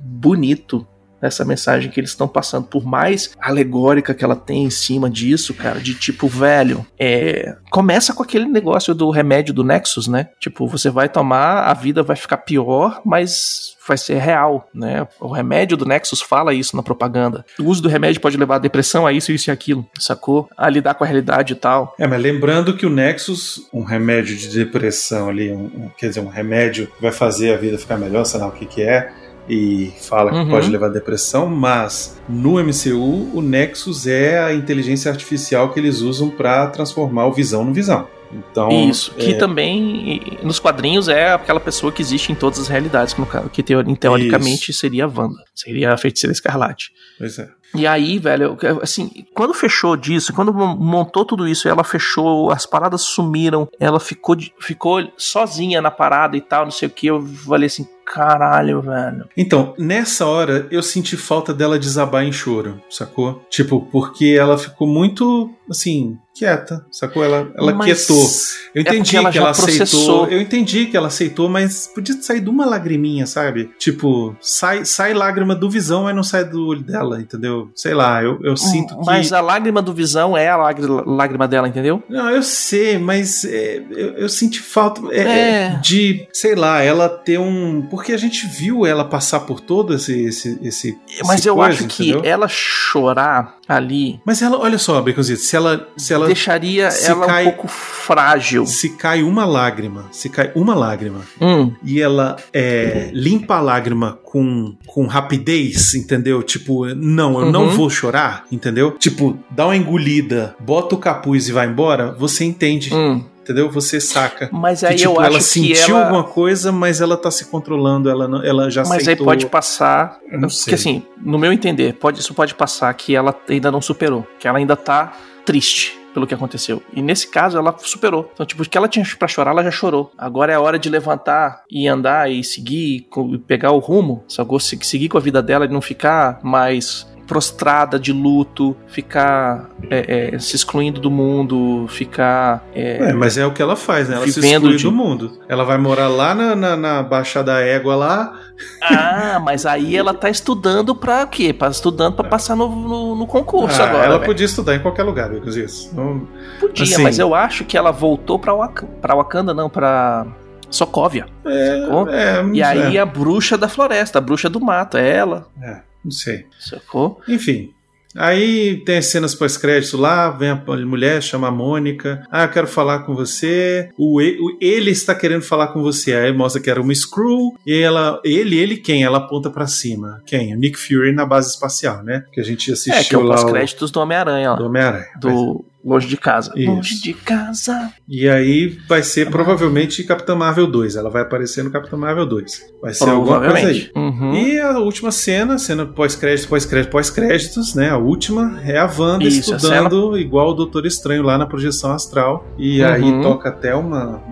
S2: bonito essa mensagem que eles estão passando, por mais alegórica que ela tem em cima disso, cara, de tipo, velho, é. Começa com aquele negócio do remédio do Nexus, né? Tipo, você vai tomar, a vida vai ficar pior, mas vai ser real, né? O remédio do Nexus fala isso na propaganda. O uso do remédio pode levar a depressão, a isso, isso e aquilo, sacou? A lidar com a realidade e tal.
S3: É, mas lembrando que o Nexus, um remédio de depressão ali, um- um- quer dizer, um remédio que vai fazer a vida ficar melhor, sei lá o que que é, e fala que
S2: Uhum.
S3: pode levar a depressão, mas no MCU o Nexus é a inteligência artificial que eles usam pra transformar o Visão no Visão. Então,
S2: Isso, que
S3: é,
S2: também nos quadrinhos é aquela pessoa que existe em todas as realidades, que, teoricamente seria a Wanda, seria a feiticeira escarlate.
S3: pois é.
S2: E aí, velho, assim, quando fechou disso, quando mon- montou tudo isso, ela fechou, as paradas sumiram, ela ficou, ficou sozinha na parada e tal, não sei o que, eu falei assim, caralho, velho.
S3: Então, nessa hora, eu senti falta dela desabar em choro, sacou? Tipo, porque ela ficou muito, assim, quieta, sacou? Ela, ela
S2: Mas
S3: quietou. Eu
S2: é
S3: entendi
S2: ela
S3: que ela aceitou.
S2: processou.
S3: Eu entendi que ela aceitou, mas podia sair de uma lagriminha, sabe? Tipo, sai, sai lágrima do visão, mas não sai do olho dela, entendeu? Sei lá, eu, eu sinto que.
S2: Mas a lágrima do visão é a lágri- lágrima dela, entendeu?
S3: Não, eu sei, mas é, eu, eu senti falta é,
S2: É.
S3: de, sei lá, ela ter um. Porque a gente viu ela passar por todo esse. esse, esse
S2: Mas eu
S3: coisa,
S2: acho que
S3: entendeu?
S2: ela chorar ali
S3: Mas ela, olha só, Baconzito, se ela. Se ela
S2: deixaria
S3: se
S2: ela
S3: cai-
S2: um pouco frágil.
S3: se cai uma lágrima, se cai uma lágrima
S2: Hum,
S3: e ela é, limpa a lágrima com, com rapidez, entendeu? Tipo, não, eu não
S2: Uhum.
S3: vou chorar, entendeu? Tipo, dá uma engolida, bota o capuz e vai embora, você entende,
S2: hum.
S3: Entendeu? Você saca.
S2: Mas
S3: Que,
S2: aí
S3: tipo,
S2: eu
S3: ela
S2: acho que
S3: sentiu
S2: ela...
S3: alguma coisa, mas ela tá se controlando, ela, não, ela já
S2: Mas aí
S3: aceitou.
S2: pode passar.
S3: Eu não
S2: Porque
S3: sei.
S2: assim, no meu entender, pode, isso pode passar que ela ainda não superou. Que ela ainda tá triste pelo que aconteceu. E nesse caso ela superou. Então, tipo, o que ela tinha pra chorar, ela já chorou. Agora é a hora de levantar e andar e seguir, co- pegar o rumo, sacou? Se- Seguir com a vida dela e não ficar mais prostrada de luto, ficar é, é, se excluindo do mundo, ficar. é,
S3: É, mas é o que ela faz, né? Ela se exclui
S2: de-
S3: do mundo. Ela vai morar lá na, na, na Baixada Égua lá.
S2: Ah, mas aí ela tá estudando pra quê? Pra, estudando pra passar no, no, no concurso
S3: Ah,
S2: agora.
S3: ela
S2: velho.
S3: podia estudar em qualquer lugar, Lucas, isso. Não-
S2: Podia,
S3: assim-
S2: mas eu acho que ela voltou pra, Wak pra Wakanda, não, pra Sokovia.
S3: É, não
S2: E aí
S3: sei.
S2: a bruxa da floresta, a bruxa do mato, é ela,
S3: É, não sei.
S2: sacou?
S3: Enfim. Aí tem as cenas pós-crédito lá, vem a mulher, chama a Mônica. Ah, eu quero falar com você. O, o- ele está querendo falar com você. Aí mostra que era uma Screw. E ela, ele, ele quem? Ela aponta pra cima. Quem? O Nick Fury na base espacial, né? Que a gente assistiu
S2: É, que é o
S3: lá.
S2: pós-créditos do Homem-Aranha, ó.
S3: do Homem-Aranha.
S2: Do Longe de Casa.
S3: Isso.
S2: Longe de Casa.
S3: E aí vai ser provavelmente Capitã Marvel 2. Ela vai aparecer no Capitã Marvel 2. Vai ser alguma coisa aí.
S2: Uhum.
S3: E a última cena, cena pós-crédito, pós-crédito, pós-créditos, né? A última é a Wanda
S2: Isso, a
S3: estudando igual o Doutor Estranho lá na projeção astral. E
S2: Uhum.
S3: aí toca até uma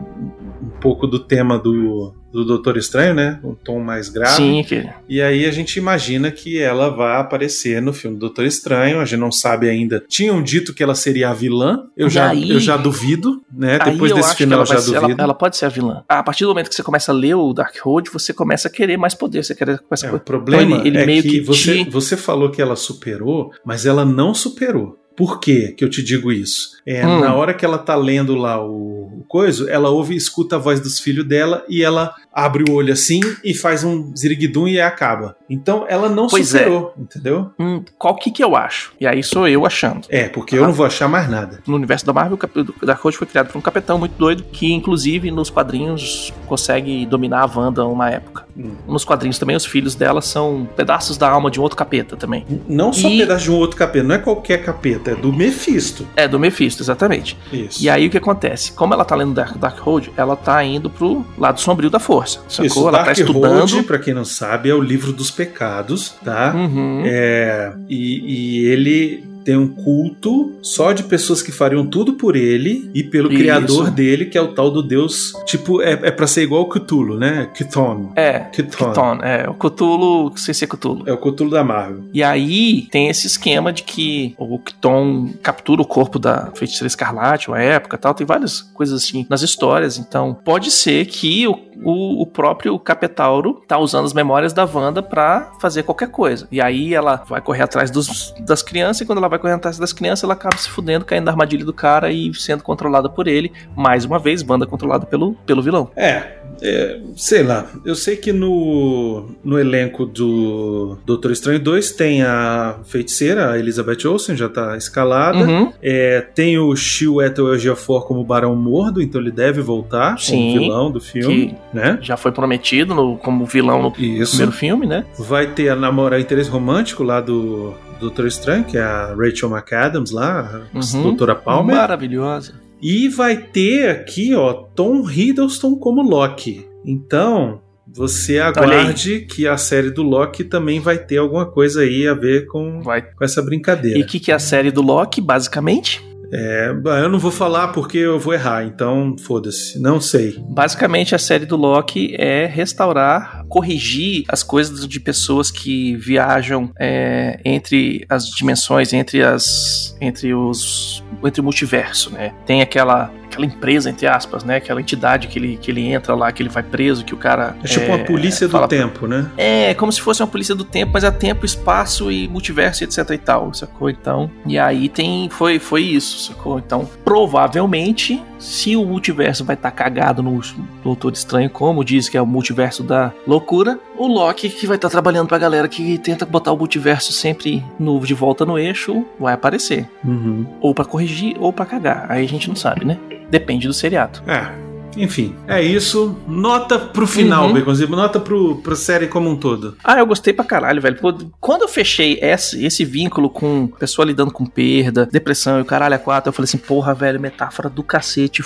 S3: um pouco do tema do, do Doutor Estranho, né? Um tom mais grave.
S2: Sim, que
S3: E aí a gente imagina que ela vai aparecer no filme do Doutor Estranho. A gente não sabe ainda. Tinham dito que ela seria a vilã. Eu,
S2: E
S3: já,
S2: aí-
S3: eu já duvido, né?
S2: Aí
S3: Depois desse final
S2: ela
S3: eu já
S2: ser- ela-
S3: duvido.
S2: Ela, pode ser a vilã. A partir do momento que você começa a ler o Darkhold, você começa a querer mais poder. Você quer, começa
S3: É,
S2: a...
S3: o problema
S2: Então ele- ele
S3: é
S2: meio
S3: que,
S2: que
S3: você,
S2: te-
S3: você falou que ela superou, mas ela não superou. Por que que eu te digo isso? É,
S2: Hum.
S3: Na hora que ela tá lendo lá o, o coisa, ela ouve e escuta a voz dos filhos dela e ela abre o olho assim e faz um ziriguidum e acaba. Então ela não
S2: Pois é.
S3: superou, entendeu?
S2: Hum, qual que que eu acho? E aí sou eu achando.
S3: É, porque eu não vou achar mais nada.
S2: No universo da Marvel, o o Darkhold foi criado por um capitão muito doido que, inclusive, nos quadrinhos consegue dominar a Wanda uma época. Nos quadrinhos também, os filhos dela são pedaços da alma de um outro capeta também.
S3: Não só
S2: E-
S3: pedaço de um outro capeta, não é qualquer capeta, é do Mephisto.
S2: É, do Mephisto, exatamente.
S3: Isso.
S2: E aí o que acontece? Como ela tá lendo Dark, Darkhold, ela tá indo pro lado sombrio da força. Sacou?
S3: Isso,
S2: ela tá
S3: Darkhold,
S2: estudando.
S3: pra quem não sabe, é o livro dos pecados, tá?
S2: Uhum.
S3: É, e, e ele tem um culto só de pessoas que fariam tudo por ele e pelo
S2: Isso.
S3: criador dele, que é o tal do deus. Tipo, é, é pra ser igual o Cthulhu, né? Chthon.
S2: É. Kiton, é, o Cthulhu, sem ser Cthulhu.
S3: É o Cthulhu da Marvel.
S2: E aí tem esse esquema de que o Kiton captura o corpo da feiticeira escarlate, uma época e tal, tem várias coisas assim nas histórias. Então pode ser que o, o, o próprio Capetauro tá usando as memórias da Wanda pra fazer qualquer coisa. E aí ela vai correr atrás dos, das crianças e quando ela vai correr atrás das crianças, ela acaba se fudendo, caindo na armadilha do cara e sendo controlada por ele. Mais uma vez, Wanda controlada pelo, pelo vilão.
S3: É, é, sei lá. Eu sei que no, no elenco do Doutor Estranho 2 tem a feiticeira, a Elizabeth Olsen, já tá escalada.
S2: Uhum.
S3: É, tem o Shio Ethel Ejiofor como Barão Mordo, então ele deve voltar
S2: Sim,
S3: como vilão do filme, né?
S2: Já foi prometido no- como vilão no
S3: Isso.
S2: primeiro filme, né?
S3: Vai ter a namorada interesse romântico lá do Doutor Estranho, que é a Rachel McAdams lá, a
S2: Uhum.
S3: Doutora Palmer.
S2: Maravilhosa.
S3: E vai ter aqui, ó, Tom Hiddleston como Loki. Então, você aguarde que a série do Loki também vai ter alguma coisa aí a ver com,
S2: Vai.
S3: com essa brincadeira.
S2: E o que, que é a série do Loki, basicamente?
S3: É, eu não vou falar porque eu vou errar, então foda-se. Não sei.
S2: Basicamente, a série do Loki é restaurar, corrigir as coisas de pessoas que viajam é, entre as dimensões, entre as. entre os. entre o multiverso, né? Tem aquela. aquela empresa, entre aspas, né? Aquela entidade que ele, que ele entra lá, que ele vai preso, que o cara.
S3: É tipo uma polícia do tempo, né?
S2: É, como se fosse uma polícia do tempo, mas é tempo, espaço e multiverso, etc e tal, sacou? Então, e aí tem, foi, foi isso, sacou? Então, provavelmente, se o multiverso vai estar cagado no Doutor Estranho, como diz que é o multiverso da loucura, o Loki, que vai estar trabalhando pra galera que tenta botar o multiverso sempre no, de volta no eixo, vai aparecer.
S3: Uhum.
S2: Ou pra corrigir, ou pra cagar. Aí a gente não sabe, né? Depende do seriado.
S3: É. Enfim, é isso. Nota pro final,
S2: Uhum.
S3: Baconzitos. Nota pro, pra série como um todo.
S2: Ah, eu gostei pra caralho, velho. Pô, quando eu fechei esse, esse vínculo com pessoa lidando com perda, depressão e o caralho a quatro, eu falei assim, porra, velho, metáfora do cacete,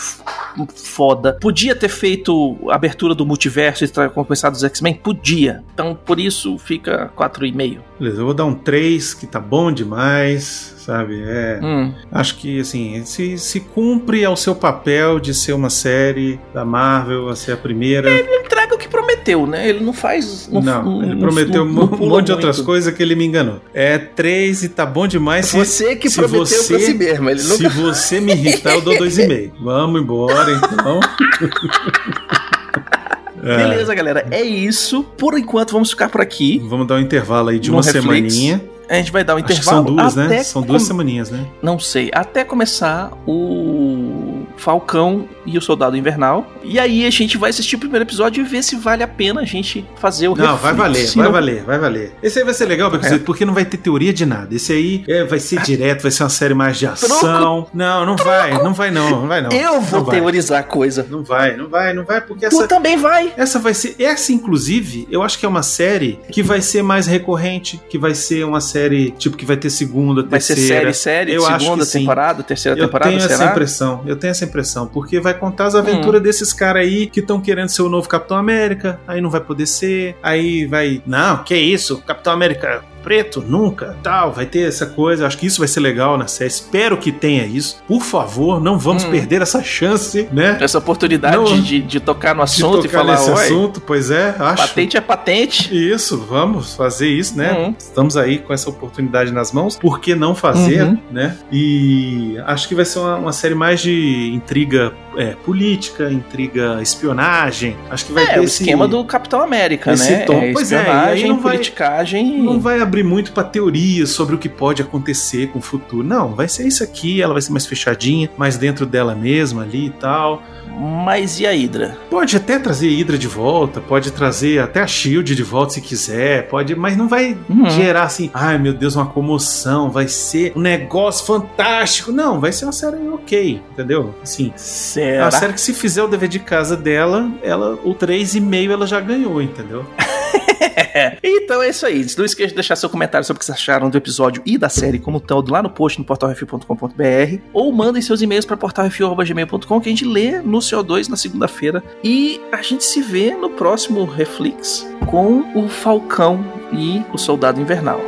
S2: foda. Podia ter feito a abertura do multiverso e compensado os X-Men? Podia. Então, por isso, fica 4,5.
S3: Beleza, eu vou dar um 3, que tá bom demais, sabe? É.
S2: Hum.
S3: Acho que, assim, se, se cumpre ao seu papel de ser uma série da Marvel, a ser a primeira.
S2: Ele entrega o que prometeu, né? Ele não faz...
S3: Não, ele prometeu
S2: não-
S3: um
S2: não pula
S3: monte de outras coisas que ele me enganou. É 3 e tá bom demais. Se,
S5: Você que
S3: se
S5: prometeu
S3: você-
S5: pra si mesmo. Ele
S3: se
S5: nunca...
S3: você me irritar, eu dou 2,5. Vamos embora, então. É,
S2: Beleza, galera. É isso. Por enquanto, vamos ficar por aqui.
S3: Vamos dar um intervalo aí de
S2: No
S3: uma
S2: Netflix,
S3: semaninha.
S2: A gente vai dar um
S3: Acho que
S2: intervalo
S3: são duas, né? São duas
S2: com-
S3: semaninhas, né?
S2: Não sei. Até começar o Falcão e o Soldado Invernal. E aí a gente vai assistir o primeiro episódio e ver se vale a pena a gente fazer o
S3: Não, vai
S2: reflexo.
S3: valer,
S2: Se
S3: vai
S2: não-
S3: valer, vai valer. Esse aí vai ser legal, porque,
S2: É.
S3: porque não vai ter teoria de nada. Esse aí é, vai ser direto, vai ser uma série mais de ação. Não, não vai, não vai não, não vai não.
S2: Eu vou
S3: não vai.
S2: teorizar coisa.
S3: Não vai, não vai, não vai, porque
S2: Tu
S3: essa,
S2: também vai.
S3: essa vai ser. Essa, inclusive, eu acho que é uma série que vai ser mais recorrente, que vai ser uma série, tipo, que vai ter segunda,
S2: Vai ser
S3: terceira.
S2: série, série,
S3: Eu acho
S2: segunda
S3: que sim.
S2: temporada, terceira
S3: Eu
S2: temporada,
S3: tenho essa
S2: será? Hum.
S3: impressão, eu tenho essa impressão, porque vai contar as aventuras desses caras aí que estão querendo ser o novo Capitão América, aí não vai poder ser, aí vai, não, que isso, Capitão América preto, nunca, tal, vai ter essa coisa, acho que isso vai ser legal na série, espero que tenha isso, por favor, não vamos
S2: Hum.
S3: perder essa chance, né,
S2: Essa oportunidade
S3: Não.
S2: de, de, de tocar no
S3: de
S2: assunto e
S3: tocar
S2: falar,
S3: nesse assunto, pois é, acho.
S2: patente é patente.
S3: Isso, vamos fazer isso, né?
S2: Uhum.
S3: Estamos aí com essa oportunidade nas mãos, por que não fazer,
S2: Uhum.
S3: né? E acho que vai ser uma, uma série mais de intriga é, política, intriga espionagem. Acho que vai
S2: É,
S3: ter
S2: o
S3: esse
S2: esquema do Capitão América,
S3: esse
S2: né?
S3: tom. Pois é, e aí não vai-
S2: politicagem.
S3: Não vai abrir muito pra teorias sobre o que pode acontecer com o futuro. Não, vai ser isso aqui, ela vai ser mais fechadinha, mais dentro dela mesma ali e tal.
S2: Mas e a Hydra?
S3: Pode até trazer Hydra de volta, pode trazer até a Shield de volta se quiser, pode, mas não vai
S2: Uhum.
S3: gerar assim, ai meu Deus, uma comoção, vai ser um negócio fantástico. Não, vai ser uma série ok, entendeu? Assim, é
S2: Será?
S3: uma série que se fizer o dever de casa dela, ela o 3,5 ela já ganhou, entendeu?
S2: É. Então é isso aí. Não esqueça de deixar seu comentário sobre o que vocês acharam do episódio e da série como todo lá no post no portalrefil.com.br ou mandem seus e-mails para portalrefil.gmail.com que a gente lê no CO2 na segunda-feira e a gente se vê no próximo Reflex com o Falcão e o Soldado Invernal.